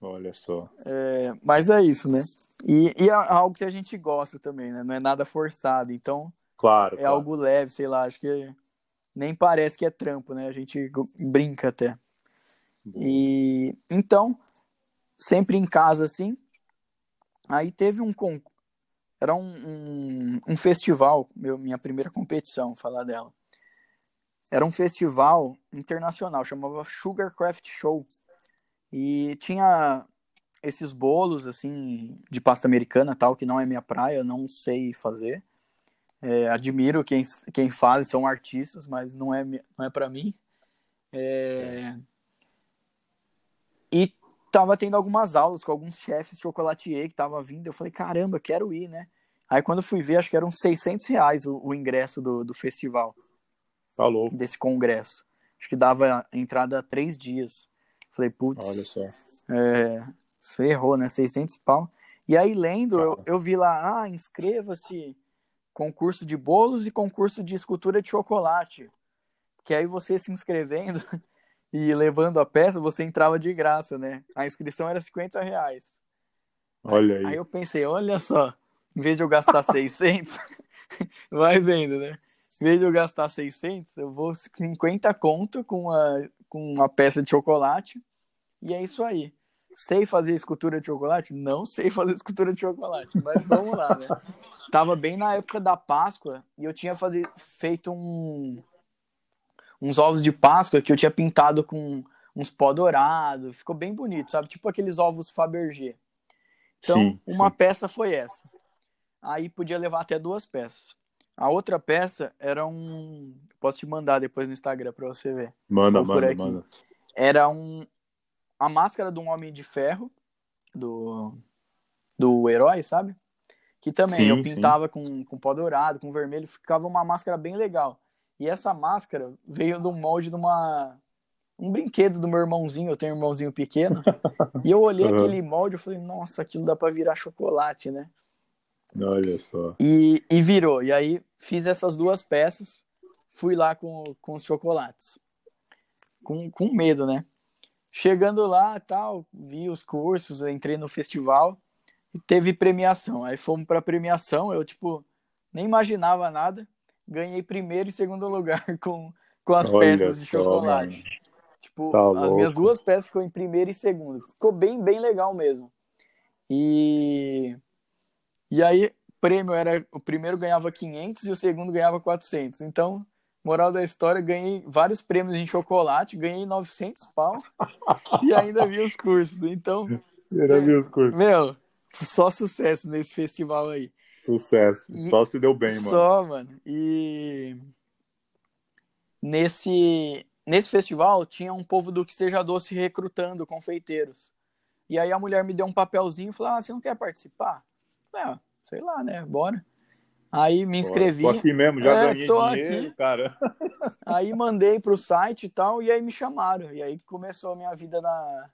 Olha só.
É, mas é isso, né? E, e, é algo que a gente gosta também, né? Não é nada forçado. Então,
claro,
é
claro.
algo leve, sei lá. Acho que nem parece que é trampo, né? A gente brinca até. E então, sempre em casa assim. Aí teve um concurso. Era um, um, um, festival, meu, minha primeira competição, falar dela. Era um festival internacional, chamava Sugar Craft Show. E tinha esses bolos, assim, de pasta americana tal, que não é minha praia, não sei fazer. É, admiro quem, quem faz, são artistas, mas não é, não é para mim. É... E tava tendo algumas aulas com alguns chefes chocolatier que tava vindo. Eu falei, caramba, quero ir, né? Aí quando fui ver, acho que eram 600 reais o, o ingresso do, do festival.
Falou.
Desse congresso. Acho que dava entrada três dias. Falei, putz.
Olha só.
É, você errou, né? 600 pau. E aí, lendo, eu, eu vi lá, ah, inscreva-se concurso de bolos e concurso de escultura de chocolate. Que aí você se inscrevendo e levando a peça, você entrava de graça, né? A inscrição era 50 reais.
Olha aí.
Aí eu pensei, olha só, em vez de eu gastar 600, vai vendo, né? Em vez de eu gastar 600, eu vou 50 conto com uma, com uma peça de chocolate e é isso aí. Sei fazer escultura de chocolate? Não sei fazer escultura de chocolate, mas vamos lá, né? Tava bem na época da Páscoa e eu tinha fazer, feito um, uns ovos de Páscoa que eu tinha pintado com uns pó dourado. Ficou bem bonito, sabe? Tipo aqueles ovos Fabergé. Então, sim, uma sim. peça foi essa. Aí podia levar até duas peças. A outra peça era um. Posso te mandar depois no Instagram pra você ver.
Manda, manda, aqui. manda.
Era um a máscara de um Homem de Ferro, do, do herói, sabe? Que também sim, eu pintava com, com pó dourado, com vermelho, ficava uma máscara bem legal. E essa máscara veio do molde de uma um brinquedo do meu irmãozinho, eu tenho um irmãozinho pequeno, e eu olhei uhum. aquele molde e falei, nossa, aquilo dá para virar chocolate, né?
Olha só.
E, e virou. E aí fiz essas duas peças, fui lá com, com os chocolates. Com, com medo, né? Chegando lá, tal, vi os cursos, entrei no festival e teve premiação. Aí fomos para premiação, eu tipo nem imaginava nada, ganhei primeiro e segundo lugar com, com as Olha peças de chocolate. Mano. Tipo, tá as louco. minhas duas peças ficou em primeiro e segundo. Ficou bem, bem legal mesmo. E e aí prêmio era o primeiro ganhava 500 e o segundo ganhava 400. Então, Moral da história, ganhei vários prêmios em chocolate, ganhei 900 pau e ainda vi os cursos. Então,
ainda vi os cursos.
Meu, só sucesso nesse festival aí.
Sucesso. E só se deu bem, mano.
Só, mano. E nesse nesse festival tinha um povo do que seja doce recrutando confeiteiros. E aí a mulher me deu um papelzinho e falou: "Ah, você não quer participar?" É, sei lá, né? Bora. Aí me inscrevi.
Tô aqui mesmo, já é, ganhei dinheiro, aqui. cara.
Aí mandei pro site e tal, e aí me chamaram. E aí começou a minha vida na,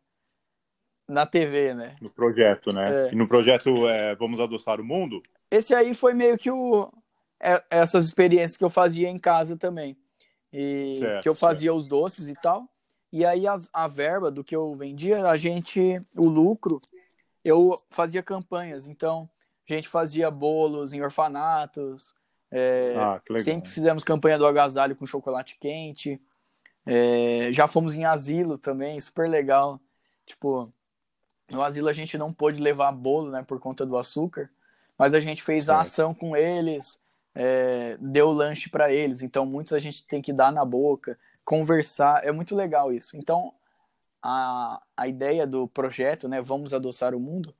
na TV, né?
No projeto, né? É. E no projeto é, Vamos Adoçar o Mundo?
Esse aí foi meio que o, é, essas experiências que eu fazia em casa também. E certo, que eu fazia certo. os doces e tal. E aí a, a verba do que eu vendia, a gente, o lucro, eu fazia campanhas. Então, a gente fazia bolos em orfanatos. É, ah, sempre fizemos campanha do agasalho com chocolate quente. É, já fomos em asilo também, super legal. Tipo, no asilo a gente não pôde levar bolo, né, por conta do açúcar, mas a gente fez certo. a ação com eles, é, deu lanche para eles. Então, muitos a gente tem que dar na boca, conversar. É muito legal isso. Então, a, a ideia do projeto, né, Vamos Adoçar o Mundo,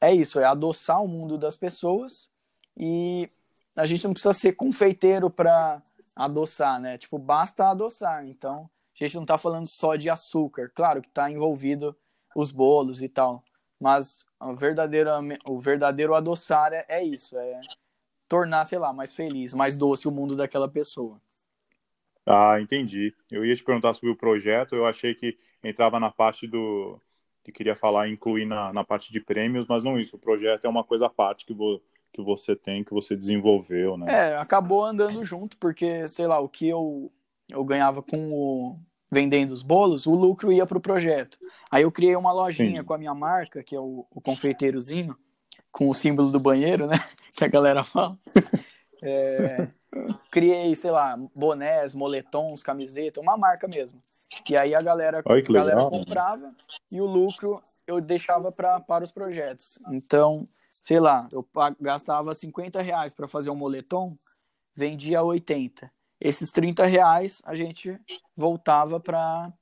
é isso, é adoçar o mundo das pessoas e a gente não precisa ser confeiteiro para adoçar, né? Tipo, basta adoçar. Então, a gente não está falando só de açúcar. Claro que está envolvido os bolos e tal, mas o verdadeiro, o verdadeiro adoçar é, é isso, é tornar, sei lá, mais feliz, mais doce o mundo daquela pessoa.
Ah, entendi. Eu ia te perguntar sobre o projeto, eu achei que entrava na parte do, que queria falar, incluir na, na parte de prêmios, mas não isso. O projeto é uma coisa à parte que, vo, que você tem, que você desenvolveu, né?
É, acabou andando junto, porque, sei lá, o que eu, eu ganhava com o vendendo os bolos, o lucro ia para o projeto. Aí eu criei uma lojinha Sim. com a minha marca, que é o, o confeiteirozinho, com o símbolo do banheiro, né? Que a galera fala. É, criei, sei lá, bonés, moletons, camiseta, uma marca mesmo. E aí a galera,
Oi, a
galera comprava e o lucro eu deixava pra, para os projetos. Então, sei lá, eu gastava 50 reais para fazer um moletom, vendia 80. Esses 30 reais a gente voltava para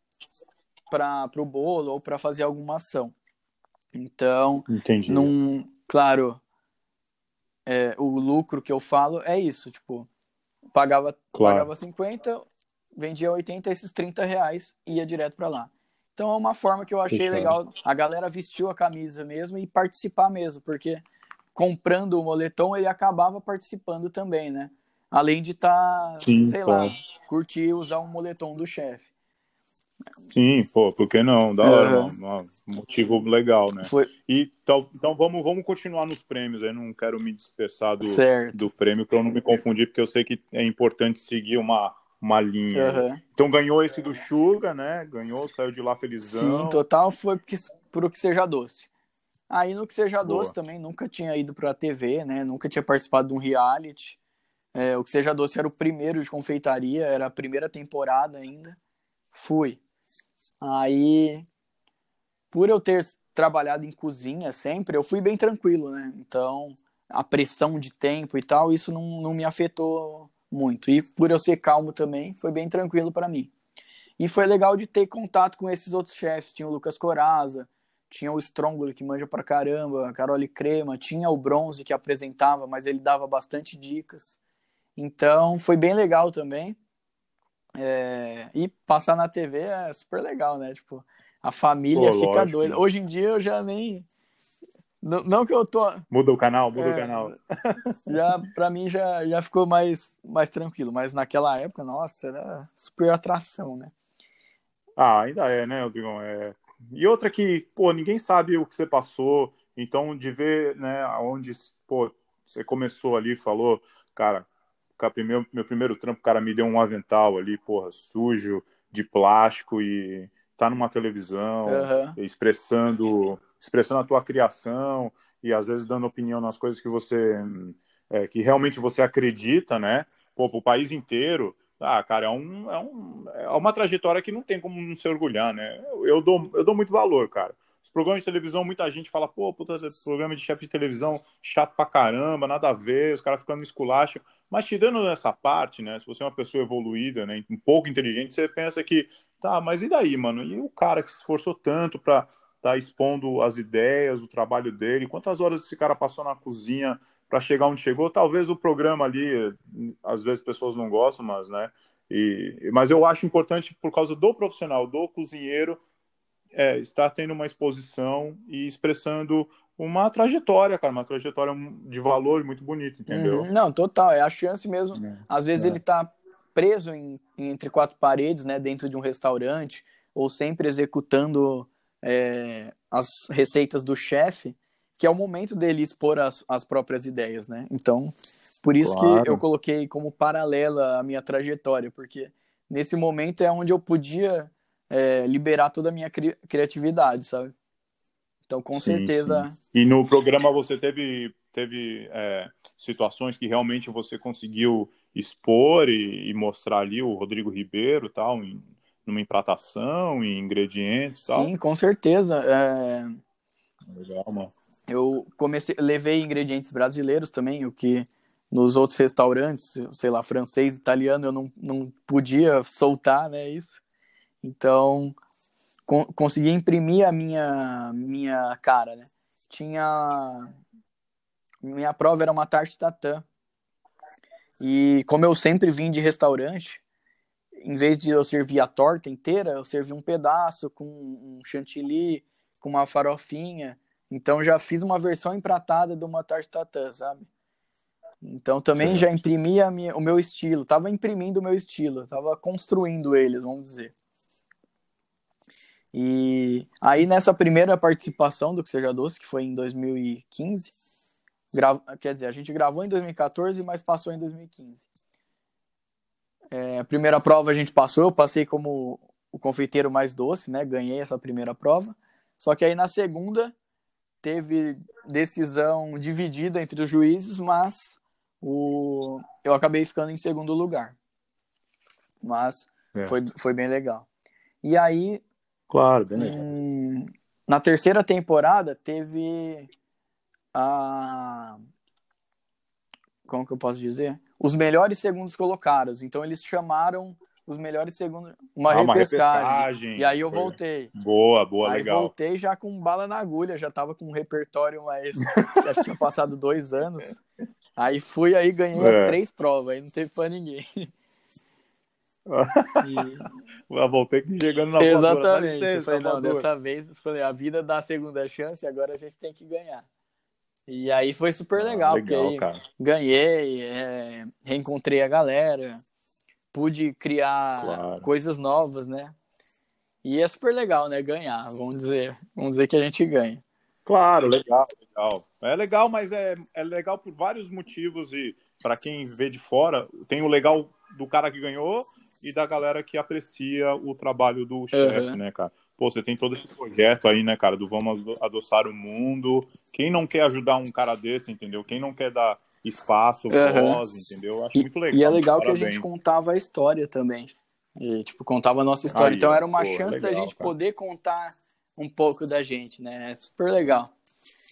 o bolo ou para fazer alguma ação. Então,
Entendi.
Num, claro, é, o lucro que eu falo é isso, tipo, pagava, claro. pagava 50, vendia 80, esses 30 reais ia direto para lá. Então é uma forma que eu achei Fechado. legal. A galera vestiu a camisa mesmo e participar mesmo, porque comprando o moletom ele acabava participando também, né? Além de estar, tá, sei claro. lá, curtir usar um moletom do chefe.
Sim, pô, por que não? Da hora, uhum. um motivo legal, né? Foi... E então, então vamos, vamos continuar nos prêmios. Eu não quero me dispersar do, do prêmio para eu não me confundir, porque eu sei que é importante seguir uma, uma linha. Uhum. Então ganhou esse do Suga, né? Ganhou, saiu de lá felizão.
Sim, total foi porque, por o que seja doce. Aí no que seja Boa. doce também nunca tinha ido para a TV, né? Nunca tinha participado de um reality. É, o que seja doce era o primeiro de confeitaria, era a primeira temporada ainda. Fui. Aí, por eu ter trabalhado em cozinha sempre, eu fui bem tranquilo, né? Então, a pressão de tempo e tal, isso não, não me afetou muito. E por eu ser calmo também, foi bem tranquilo para mim. E foi legal de ter contato com esses outros chefes. Tinha o Lucas Coraza, tinha o Strongler, que manja pra caramba, a Carole Crema, tinha o Bronze, que apresentava, mas ele dava bastante dicas. Então, foi bem legal também. É, e passar na TV é super legal, né? Tipo, a família Pô, fica lógico, doida. Né? Hoje em dia eu já nem. Não, não que eu tô.
Muda o canal, muda é, o canal.
Já, pra mim já, já ficou mais, mais tranquilo, mas naquela época, nossa, era super atração, né?
Ah, ainda é, né, Rodrigão? É... E outra que, pô, ninguém sabe o que você passou, então de ver, né, onde, pô, você começou ali, falou, cara, primeiro, meu primeiro trampo, o cara me deu um avental ali, porra, sujo, de plástico e tá numa televisão, uhum. expressando, expressando a tua criação e às vezes dando opinião nas coisas que você, é, que realmente você acredita, né? Pô, pro país inteiro, ah, cara, é, um, é, um, é uma trajetória que não tem como não se orgulhar, né? Eu dou, eu dou muito valor, cara. Os programas de televisão, muita gente fala, pô, puta, programa de chefe de televisão chato pra caramba, nada a ver, os caras ficando esculacho. Mas tirando essa parte, né? Se você é uma pessoa evoluída, né, um pouco inteligente, você pensa que, tá, mas e daí, mano? E o cara que se esforçou tanto para tá expondo as ideias, o trabalho dele, quantas horas esse cara passou na cozinha para chegar onde chegou? Talvez o programa ali, às vezes pessoas não gostam, mas, né? E, mas eu acho importante por causa do profissional, do cozinheiro, é, estar tendo uma exposição e expressando uma trajetória, cara, uma trajetória de valor muito bonita, entendeu?
Uhum, não, total, é a chance mesmo. É, Às vezes é. ele tá preso em, entre quatro paredes, né, dentro de um restaurante, ou sempre executando é, as receitas do chefe, que é o momento dele expor as, as próprias ideias, né? Então, por isso claro. que eu coloquei como paralela a minha trajetória, porque nesse momento é onde eu podia é, liberar toda a minha cri criatividade, sabe? Então, com sim, certeza. Sim.
E no programa você teve, teve é, situações que realmente você conseguiu expor e, e, mostrar ali o Rodrigo Ribeiro tal, em, numa empratação, em ingredientes tal?
Sim, com certeza. É...
Legal, mano.
Eu comecei, levei ingredientes brasileiros também, o que nos outros restaurantes, sei lá, francês, italiano, eu não, não podia soltar, né, isso. Então, con consegui imprimir a minha, minha cara, né? Tinha... Minha prova era uma tarte tatã. E como eu sempre vim de restaurante, em vez de eu servir a torta inteira, eu servi um pedaço com um chantilly, com uma farofinha. Então já fiz uma versão empratada de uma tarte tatã, sabe? Então também certo. já imprimi minha, o meu estilo, tava imprimindo o meu estilo, tava construindo eles, vamos dizer. E aí nessa primeira participação do Que Seja Doce, que foi em 2015, grava, quer dizer, a gente gravou em 2014, mas passou em 2015. É, a primeira prova a gente passou, eu passei como o confeiteiro mais doce, né? Ganhei essa primeira prova. Só que aí na segunda teve decisão dividida entre os juízes, mas o... eu acabei ficando em segundo lugar. Mas é. foi, foi bem legal. E aí
Claro, legal. Hum,
na terceira temporada teve a como que eu posso dizer? Os melhores segundos colocados. Então eles chamaram os melhores segundos, uma, ah, uma repescagem. E aí eu voltei.
Boa, boa,
aí
legal.
voltei já com bala na agulha, já tava com um repertório mais. já tinha passado dois anos. Aí fui aí ganhei é. as três provas, aí não teve pra ninguém.
E... Eu voltei chegando na
Exatamente. Falei, não, dessa vez falei, a vida dá a segunda chance, agora a gente tem que ganhar. E aí foi super legal, ah, legal porque cara. ganhei, é, reencontrei a galera, pude criar claro. coisas novas, né? E é super legal, né? Ganhar, vamos dizer. Vamos dizer que a gente ganha.
Claro, legal, legal. É legal, mas é, é legal por vários motivos e para quem vê de fora, tem o legal do cara que ganhou e da galera que aprecia o trabalho do chefe, uhum. né, cara? Pô, você tem todo esse projeto aí, né, cara, do Vamos Adoçar o Mundo. Quem não quer ajudar um cara desse, entendeu? Quem não quer dar espaço, uhum. voz, entendeu? Eu acho
e,
muito legal.
E é legal que a gente contava a história também. E, tipo, contava a nossa história. Aí, então era uma pô, chance legal, da gente cara. poder contar um pouco da gente, né? É super legal.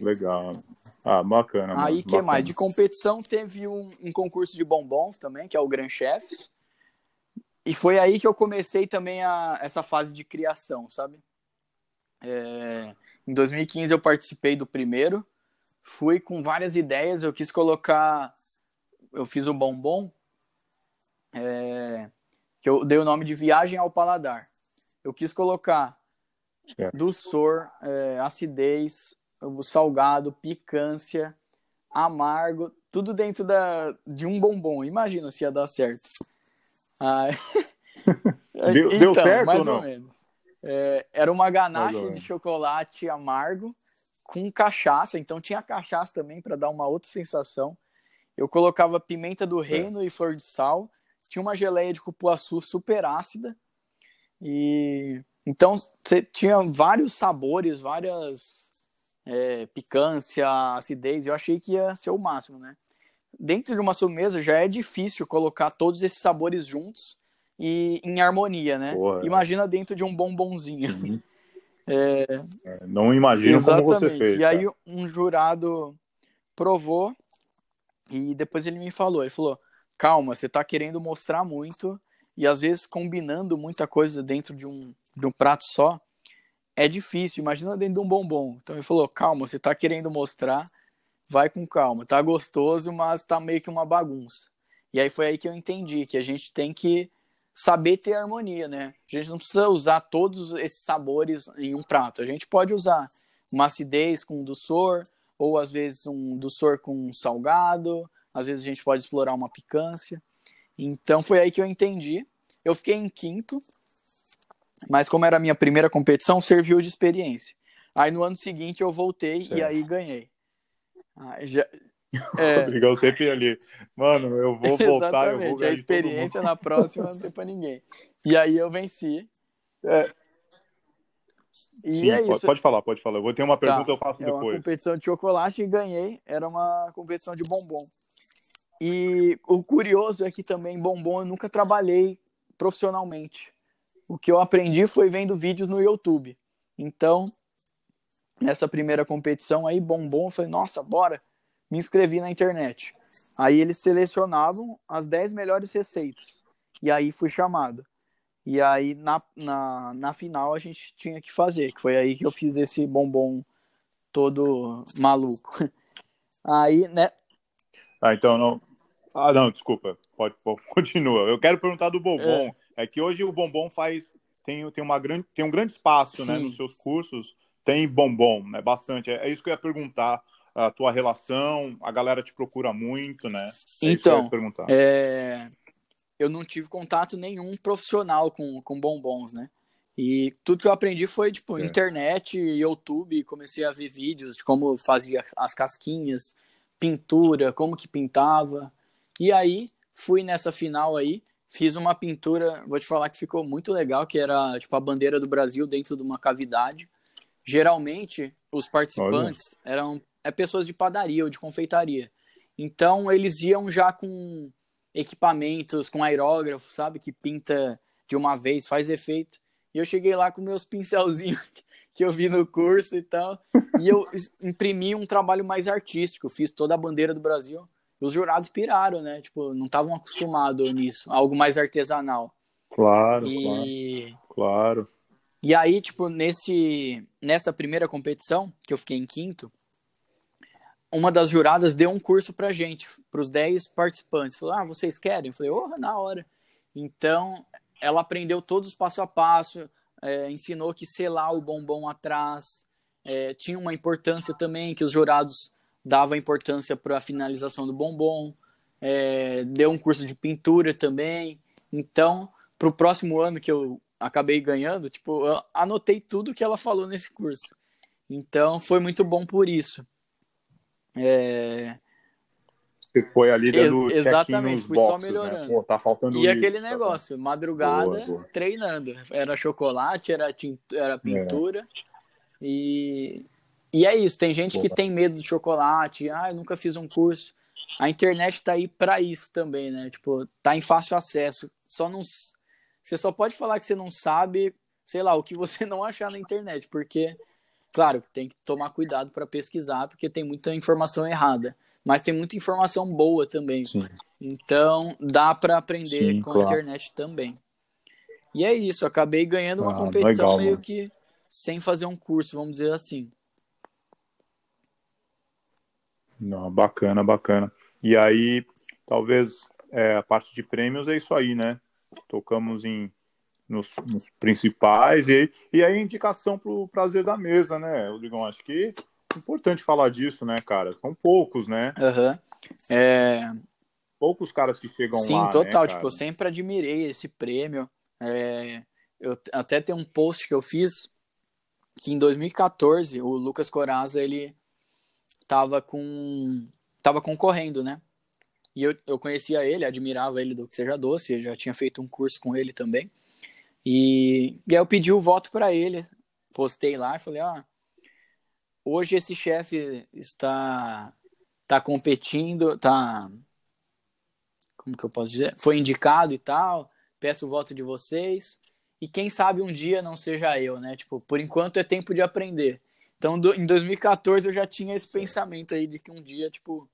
Legal. Ah, bacana.
Aí, que mais? De competição, teve um, um, concurso de bombons também, que é o Grand Chefs. E foi aí que eu comecei também a, essa fase de criação, sabe? É, em 2015 eu participei do primeiro, fui com várias ideias, eu quis colocar, eu fiz o bombom, é, que eu dei o nome de Viagem ao Paladar. Eu quis colocar certo. doçor, é, acidez, salgado, picância, amargo, tudo dentro da, de um bombom. Imagina se ia dar certo. Ah,
deu, então, deu, certo mais ou, ou menos.
É, era uma ganache de chocolate amargo com cachaça, então tinha cachaça também para dar uma outra sensação. Eu colocava pimenta do reino é. e flor de sal. Tinha uma geleia de cupuaçu super ácida. E então você tinha vários sabores, várias é, picância, acidez. Eu achei que ia ser o máximo, né? Dentro de uma sobremesa já é difícil colocar todos esses sabores juntos e em harmonia, né? Porra, Imagina dentro de um bombonzinho.
É... É, não imagino Exatamente. como você fez.
E aí um jurado provou e depois ele me falou, ele falou, calma, você está querendo mostrar muito e às vezes combinando muita coisa dentro de um, de um prato só, é difícil, imagina dentro de um bombom. Então ele falou, calma, você está querendo mostrar, vai com calma, tá gostoso, mas tá meio que uma bagunça. E aí foi aí que eu entendi que a gente tem que saber ter harmonia, né? A gente não precisa usar todos esses sabores em um prato. A gente pode usar uma acidez com um doçor, ou às vezes um doçor com um salgado, às vezes a gente pode explorar uma picância. Então foi aí que eu entendi. Eu fiquei em quinto, mas como era a minha primeira competição, serviu de experiência. Aí no ano seguinte eu voltei certo. e aí ganhei. Aí já,
é. Rodrigão sempre ali. Mano, eu vou voltar, eu vou ganhar.
A experiência na próxima não tem pra ninguém. E aí eu venci. É.
E Sim, é isso. Pode falar, pode falar. Eu vou ter uma tá. pergunta, tá. eu faço
é
depois.
Uma competição de chocolate e ganhei. Era uma competição de bombom. E o curioso é que também bombom eu nunca trabalhei profissionalmente. O que eu aprendi foi vendo vídeos no YouTube. Então, nessa primeira competição aí, bombom, eu falei, nossa, bora me inscrevi na internet. Aí eles selecionavam as 10 melhores receitas. E aí fui chamado. E aí na, na, na final a gente tinha que fazer, que foi aí que eu fiz esse bombom todo maluco. Aí, né?
Ah, então não. Ah, não, desculpa. Pode, pode continua. Eu quero perguntar do bombom. É, é que hoje o bombom faz tem, tem, uma grande, tem um grande espaço, né, nos seus cursos. Tem bombom, né? Bastante. É, é isso que eu ia perguntar a tua relação? A galera te procura muito, né?
É então, é... eu não tive contato nenhum profissional com, com bombons, né? E tudo que eu aprendi foi, tipo, é. internet, YouTube, comecei a ver vídeos de como fazia as casquinhas, pintura, como que pintava. E aí, fui nessa final aí, fiz uma pintura, vou te falar que ficou muito legal, que era, tipo, a bandeira do Brasil dentro de uma cavidade. Geralmente, os participantes Olha. eram é pessoas de padaria ou de confeitaria. Então eles iam já com equipamentos, com aerógrafo, sabe, que pinta de uma vez, faz efeito. E eu cheguei lá com meus pincelzinhos que eu vi no curso e tal. E eu imprimi um trabalho mais artístico, fiz toda a bandeira do Brasil. Os jurados piraram, né? Tipo, não estavam acostumados nisso, algo mais artesanal.
Claro, e... claro. Claro.
E aí, tipo, nesse, nessa primeira competição, que eu fiquei em quinto, uma das juradas deu um curso pra gente, pros 10 participantes. Falou, ah, vocês querem? Eu falei, oh, na hora. Então, ela aprendeu todos os passo a passo, é, ensinou que selar o bombom atrás é, tinha uma importância também, que os jurados davam importância para a finalização do bombom, é, deu um curso de pintura também. Então, para o próximo ano que eu acabei ganhando, tipo, eu anotei tudo que ela falou nesse curso. Então foi muito bom por isso. É...
Você foi ali dando
Ex Exatamente, fui
boxes,
só melhorando.
Né? Pô, tá faltando
e isso, aquele negócio, tá... madrugada, boa, boa. treinando. Era chocolate, era, era pintura. É. E... e é isso, tem gente boa. que tem medo de chocolate. Ah, eu nunca fiz um curso. A internet tá aí para isso também, né? Tipo, tá em fácil acesso. Só não você só pode falar que você não sabe, sei lá, o que você não achar na internet, porque, claro, tem que tomar cuidado para pesquisar, porque tem muita informação errada. Mas tem muita informação boa também. Sim. Então, dá para aprender Sim, com claro. a internet também. E é isso, acabei ganhando uma ah, competição legal, meio mano. que sem fazer um curso, vamos dizer assim.
Não, bacana, bacana. E aí, talvez é, a parte de prêmios é isso aí, né? tocamos em nos, nos principais, e, e aí indicação para o prazer da mesa, né, Rodrigão? Acho que é importante falar disso, né, cara? São poucos, né?
Uhum. É...
Poucos caras que chegam
Sim,
lá.
Sim, total. Né, tipo, eu sempre admirei esse prêmio. É... Eu até tem um post que eu fiz que em 2014 o Lucas Coraza ele tava com tava concorrendo, né? E eu, eu conhecia ele, admirava ele do Que Seja Doce, eu já tinha feito um curso com ele também. E, e aí eu pedi o voto para ele, postei lá e falei: ah, hoje esse chefe está, está competindo, tá. Como que eu posso dizer? Foi indicado e tal, peço o voto de vocês. E quem sabe um dia não seja eu, né? Tipo, por enquanto é tempo de aprender. Então, do, em 2014 eu já tinha esse pensamento aí de que um dia, tipo,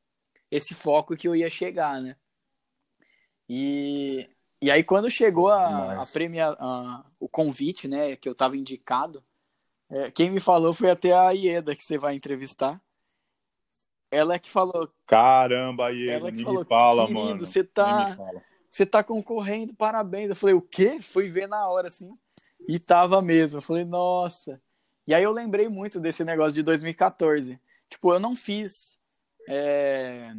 esse foco que eu ia chegar, né? E, e aí quando chegou a, a premia, a, o convite, né, que eu tava indicado, é, quem me falou foi até a Ieda que você vai entrevistar. Ela é que falou.
Caramba, Ieda, ela que falou, fala, querido, mano.
Você tá, você tá concorrendo, parabéns. Eu falei, o quê? Fui ver na hora, assim. E tava mesmo. Eu falei, nossa. E aí eu lembrei muito desse negócio de 2014. Tipo, eu não fiz é...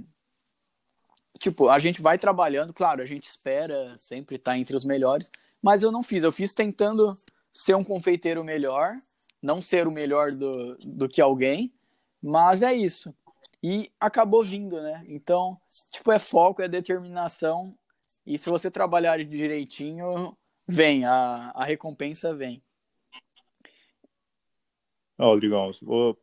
Tipo, a gente vai trabalhando, claro, a gente espera sempre estar entre os melhores, mas eu não fiz. Eu fiz tentando ser um confeiteiro melhor, não ser o melhor do, do que alguém, mas é isso. E acabou vindo, né? Então, tipo, é foco, é determinação, e se você trabalhar direitinho, vem, a, a recompensa vem.
Ó, Rodrigão,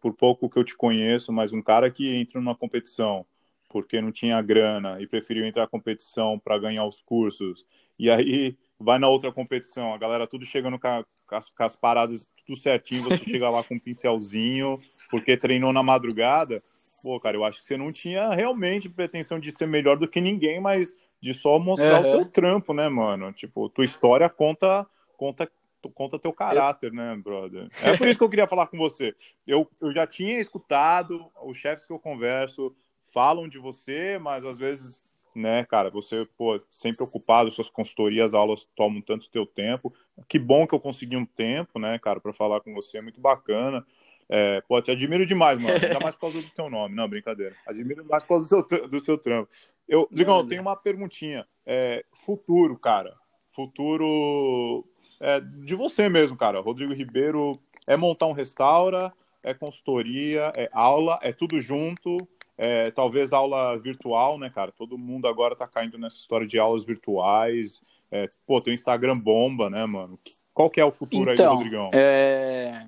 por pouco que eu te conheço, mas um cara que entra numa competição porque não tinha grana e preferiu entrar na competição para ganhar os cursos, e aí vai na outra competição, a galera tudo chegando com, com, as, com as paradas tudo certinho, você chega lá com um pincelzinho, porque treinou na madrugada. Pô, cara, eu acho que você não tinha realmente pretensão de ser melhor do que ninguém, mas de só mostrar uhum. o teu trampo, né, mano? Tipo, tua história conta conta conta teu caráter, né, brother? É por isso que eu queria falar com você. Eu, eu já tinha escutado os chefes que eu converso falam de você, mas às vezes, né, cara, você, pô, sempre ocupado, suas consultorias, aulas tomam tanto teu tempo. Que bom que eu consegui um tempo, né, cara, para falar com você, é muito bacana. É, pô, te admiro demais, mano. Ainda mais por causa do teu nome. Não, brincadeira. Admiro mais por causa do seu, do seu trampo. Eu, Ligão, eu tenho uma perguntinha. É, futuro, cara. Futuro é, de você mesmo, cara. Rodrigo Ribeiro é montar um restaura, é consultoria, é aula, é tudo junto. É, talvez aula virtual, né, cara? Todo mundo agora tá caindo nessa história de aulas virtuais. É, pô, tem o Instagram bomba, né, mano? Qual que é o futuro
então,
aí, Rodrigão?
É...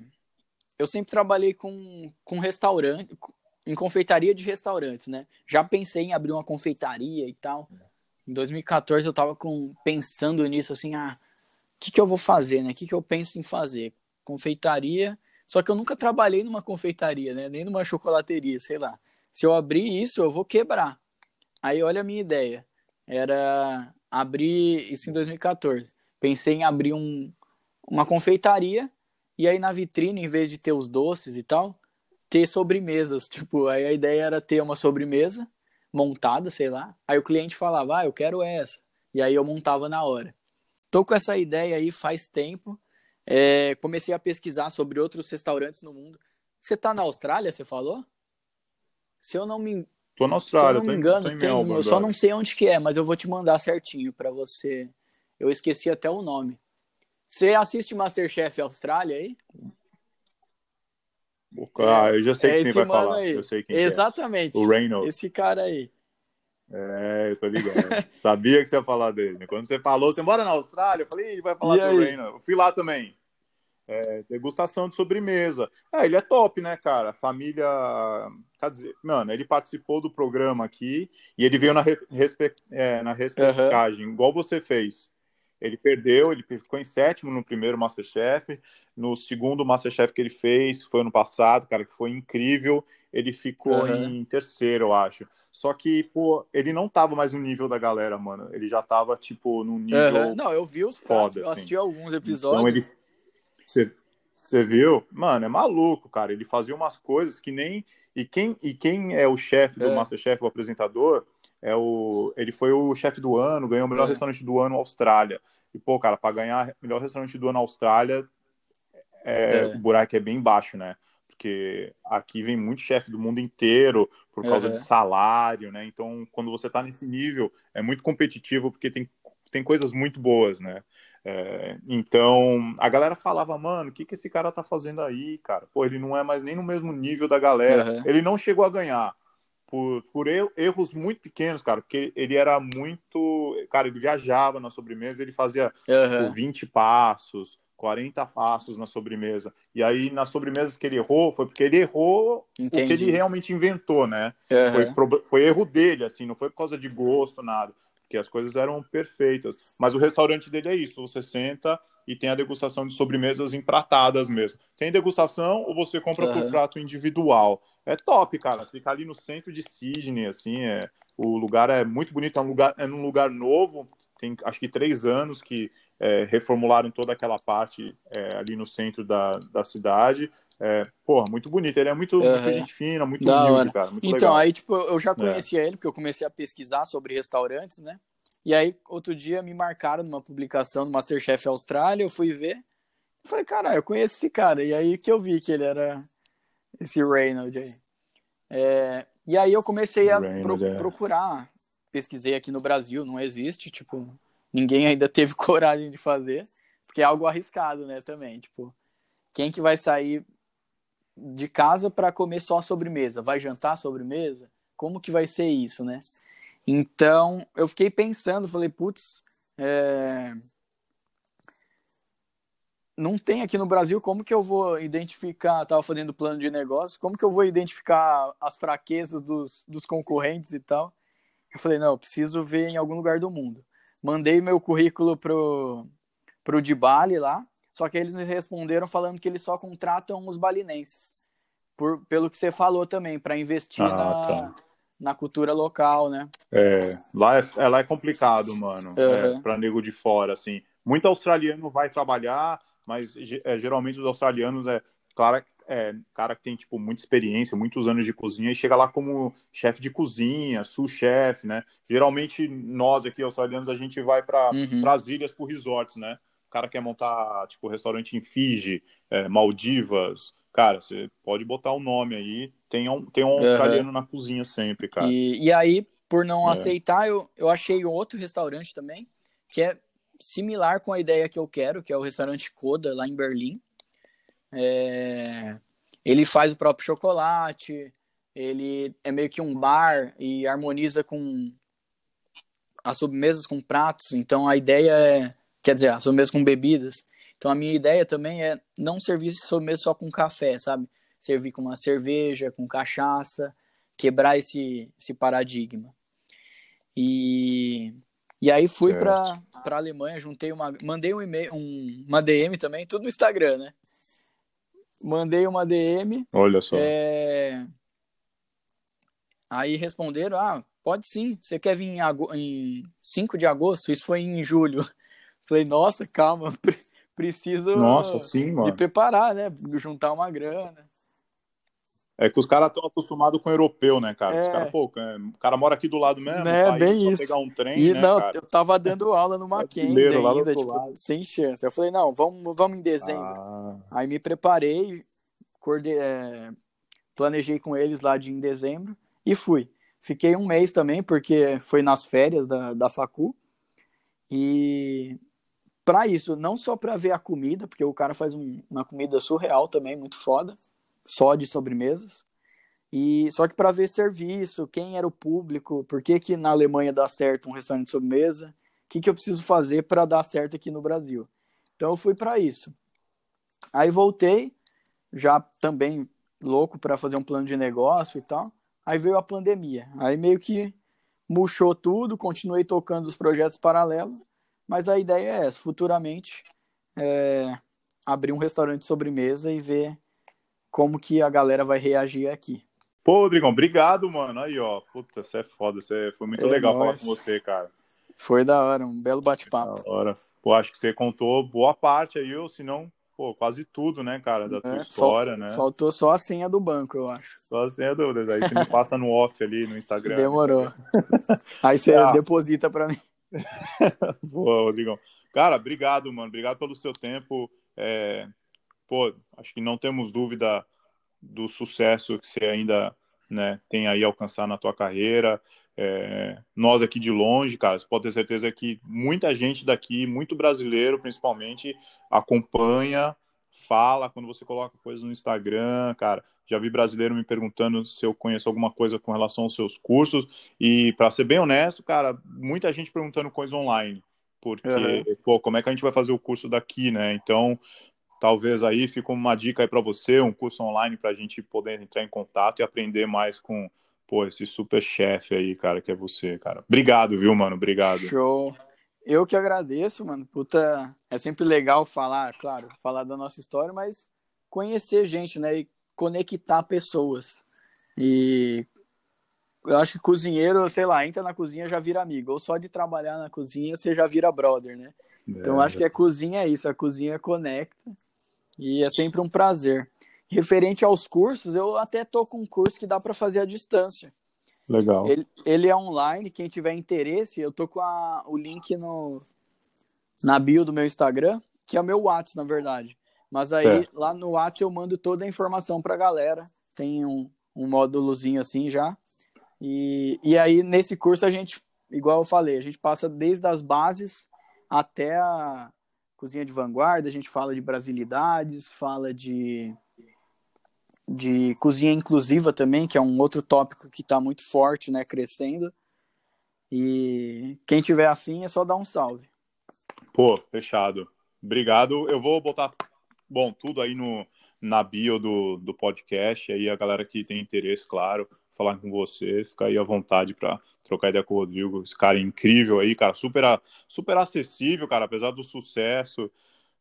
Eu sempre trabalhei com, com restaurante, em confeitaria de restaurantes, né? Já pensei em abrir uma confeitaria e tal. Em 2014 eu tava com, pensando nisso, assim, ah, que, que eu vou fazer, né? O que, que eu penso em fazer? Confeitaria, Só que eu nunca trabalhei numa confeitaria, né? Nem numa chocolateria, sei lá. Se eu abrir isso, eu vou quebrar. Aí olha a minha ideia. Era abrir isso em 2014. Pensei em abrir um, uma confeitaria e aí na vitrine, em vez de ter os doces e tal, ter sobremesas. Tipo, aí a ideia era ter uma sobremesa montada, sei lá. Aí o cliente falava, ah, eu quero essa. E aí eu montava na hora. Tô com essa ideia aí faz tempo. É, comecei a pesquisar sobre outros restaurantes no mundo. Você tá na Austrália, você falou? Se eu não me,
tô na Austrália,
se eu não me engano, tem, Melbourne, eu só não sei onde que é, mas eu vou te mandar certinho para você. Eu esqueci até o nome. Você assiste Masterchef Austrália aí?
Ah, eu já sei é quem vai falar. Aí. Eu sei quem
é. Exatamente.
É. O Reynolds.
Esse cara aí.
É, eu tô ligado. Sabia que você ia falar dele. Quando você falou, você mora na Austrália, eu falei, vai falar e do? Reynolds. Eu fui lá também. É, degustação de sobremesa. É, ele é top, né, cara? Família. Quer dizer, mano, ele participou do programa aqui e ele veio na, respe... é, na respectagem, uhum. igual você fez. Ele perdeu, ele ficou em sétimo no primeiro Masterchef. No segundo Masterchef que ele fez, foi ano passado, cara, que foi incrível. Ele ficou uhum. em terceiro, eu acho. Só que, pô, ele não tava mais no nível da galera, mano. Ele já tava, tipo, num nível. Uhum.
Não, eu vi os foda, eu assim. assisti alguns episódios.
Então ele. Você viu? Mano, é maluco, cara. Ele fazia umas coisas que nem. E quem, e quem é o chefe do é. Masterchef, o apresentador, é o, ele foi o chefe do ano, ganhou o melhor é. restaurante do ano Austrália. E, pô, cara, para ganhar o melhor restaurante do ano Austrália, é, é. o buraco é bem baixo, né? Porque aqui vem muito chefe do mundo inteiro por causa de salário, né? Então, quando você tá nesse nível, é muito competitivo porque tem, tem coisas muito boas, né? É, então, a galera falava, mano, o que, que esse cara tá fazendo aí, cara? Pô, ele não é mais nem no mesmo nível da galera. Uhum. Ele não chegou a ganhar por, por erros muito pequenos, cara, porque ele era muito. Cara, ele viajava na sobremesa, ele fazia uhum. tipo, 20 passos, 40 passos na sobremesa. E aí, nas sobremesas que ele errou, foi porque ele errou Entendi. o que ele realmente inventou, né? Uhum. Foi, foi erro dele, assim, não foi por causa de gosto, nada. Porque as coisas eram perfeitas. Mas o restaurante dele é isso: você senta e tem a degustação de sobremesas empratadas mesmo. Tem degustação ou você compra uhum. por prato individual. É top, cara. Fica ali no centro de Sydney, assim, é, o lugar é muito bonito, é um lugar, é num lugar novo, tem acho que três anos que é, reformularam toda aquela parte é, ali no centro da, da cidade. É, porra, muito bonito. Ele é muito, uhum. muito gente fina, muito da humilde, cara. Muito
então,
legal.
aí, tipo, eu já conhecia é. ele, porque eu comecei a pesquisar sobre restaurantes, né? E aí, outro dia, me marcaram numa publicação do Masterchef Austrália, eu fui ver. Eu falei, cara, eu conheço esse cara. E aí que eu vi que ele era esse Reynolds aí. É, e aí eu comecei a pro, é. procurar. Pesquisei aqui no Brasil, não existe, tipo, ninguém ainda teve coragem de fazer, porque é algo arriscado, né, também, tipo, quem que vai sair de casa para comer só sobremesa? Vai jantar sobremesa? Como que vai ser isso, né? Então, eu fiquei pensando, falei, putz, é... não tem aqui no Brasil como que eu vou identificar, estava fazendo plano de negócio, como que eu vou identificar as fraquezas dos, dos concorrentes e tal. Eu falei, não, eu preciso ver em algum lugar do mundo. Mandei meu currículo pro, pro de Bali lá, só que eles me responderam falando que eles só contratam os balinenses. Por, pelo que você falou também, para investir ah, na, tá na cultura local, né?
É, lá é, é lá é complicado, mano, uhum. é, para nego de fora, assim. Muito australiano vai trabalhar, mas é, geralmente os australianos é, claro, é cara que tem tipo muita experiência, muitos anos de cozinha e chega lá como chefe de cozinha, sous-chefe, né? Geralmente nós aqui australianos a gente vai para uhum. as ilhas por resorts, né? O cara quer montar tipo restaurante em Fiji, é, Maldivas, cara, você pode botar o um nome aí, tem um, tem um uhum. australiano na cozinha sempre, cara.
E, e aí, por não é. aceitar, eu, eu achei outro restaurante também, que é similar com a ideia que eu quero, que é o restaurante Coda, lá em Berlim. É... Ele faz o próprio chocolate, ele é meio que um bar e harmoniza com as sobremesas com pratos, então a ideia é, quer dizer, as sobremesas com bebidas. Então a minha ideia também é não servir sobremesa só com café, sabe? Servir com uma cerveja, com cachaça, quebrar esse, esse paradigma. E, e aí fui para para Alemanha, juntei uma, mandei um e-mail, um, uma DM também, tudo no Instagram, né? mandei uma DM.
Olha só.
É... Aí responderam: ah, pode sim, você quer vir em, ag... em 5 de agosto? Isso foi em julho. Falei, nossa, calma, preciso
nossa, sim, mano.
me preparar, né? Juntar uma grana.
É que os caras estão acostumados com o europeu, né, cara? É. Os cara, pô, o cara mora aqui do lado mesmo,
é,
país,
bem isso.
pegar um trem,
e,
né,
não,
cara?
eu tava dando aula no Mackenzie ainda, tipo, sem chance. Eu falei, não, vamos, vamos em dezembro. Ah. Aí me preparei, é, planejei com eles lá de em dezembro e fui. Fiquei um mês também, porque foi nas férias da, da facu. E para isso, não só para ver a comida, porque o cara faz um, uma comida surreal também, muito foda, só de sobremesas. E só que para ver serviço, quem era o público, por que, que na Alemanha dá certo um restaurante de sobremesa, o que, que eu preciso fazer para dar certo aqui no Brasil. Então eu fui para isso. Aí voltei, já também louco para fazer um plano de negócio e tal. Aí veio a pandemia. Aí meio que murchou tudo, continuei tocando os projetos paralelos, mas a ideia é essa, futuramente é, abrir um restaurante de sobremesa e ver como que a galera vai reagir aqui.
Pô, Rodrigão, obrigado, mano. Aí, ó. Puta, você é foda. Você... Foi muito é legal nóis. falar com você, cara.
Foi da hora, um belo bate-papo.
Da hora. Pô, acho que você contou boa parte aí, ou se não, pô, quase tudo, né, cara, da tua é, história,
fal
né?
Faltou só a senha do banco, eu acho.
Só a senha do. Aí você me passa no off ali no Instagram.
Demorou. Instagram. aí você ah. deposita pra mim.
Boa, Rodrigão. Cara, obrigado, mano. Obrigado pelo seu tempo. É... Pô, acho que não temos dúvida do sucesso que você ainda né, tem aí alcançar na tua carreira. É, nós aqui de longe, cara, você pode ter certeza que muita gente daqui, muito brasileiro principalmente, acompanha, fala quando você coloca coisas no Instagram, cara. Já vi brasileiro me perguntando se eu conheço alguma coisa com relação aos seus cursos. E, para ser bem honesto, cara, muita gente perguntando coisa online. Porque, uhum. pô, como é que a gente vai fazer o curso daqui, né? Então, talvez aí fica uma dica aí para você, um curso online para a gente poder entrar em contato e aprender mais com pô, esse super chefe aí, cara, que é você, cara. Obrigado, viu, mano? Obrigado.
Show. Eu que agradeço, mano. Puta, é sempre legal falar, claro, falar da nossa história, mas conhecer gente, né? E conectar pessoas. E eu acho que cozinheiro, sei lá, entra na cozinha já vira amigo. Ou só de trabalhar na cozinha você já vira brother, né? Então eu acho que a cozinha é isso, a cozinha conecta. E é sempre um prazer. Referente aos cursos, eu até tô com um curso que dá para fazer à distância.
Legal.
Ele, ele, é online, quem tiver interesse, eu tô com a, o link no, na bio do meu Instagram, que é o meu WhatsApp, na verdade. Mas aí, é. lá no WhatsApp, eu mando toda a informação pra galera. Tem um, um módulozinho assim já. E, e aí, nesse curso, a gente, igual eu falei, a gente passa desde as bases até a, cozinha de vanguarda, a gente fala de brasilidades, fala de, de cozinha inclusiva também, que é um outro tópico que está muito forte, né, crescendo. E quem tiver afim é só dar um salve.
Pô, fechado. Obrigado. Eu vou botar, bom, tudo aí no, na bio do, do podcast. Aí a galera que tem interesse, claro, falar com você, fica aí à vontade para trocar ideia com o Rodrigo, esse cara incrível aí, cara, super, super acessível, cara, apesar do sucesso.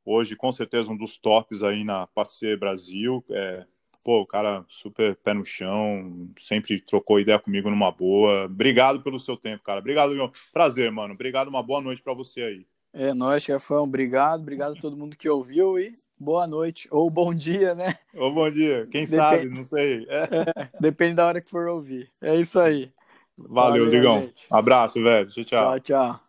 Hoje, com certeza, um dos tops aí na Passeio Brasil. É, pô, o cara super pé no chão, sempre trocou ideia comigo numa boa. Obrigado pelo seu tempo, cara. Obrigado, meu. Prazer, mano. Obrigado, uma boa noite para você aí.
É nóis, chefão. Obrigado, obrigado a todo mundo que ouviu e boa noite. Ou bom dia, né?
Ou bom dia, quem depende... sabe, não sei.
É. É, depende da hora que for ouvir. É isso aí.
Valeu, Valeu Digão. Abraço, velho. Tchau, tchau.
Tchau, tchau.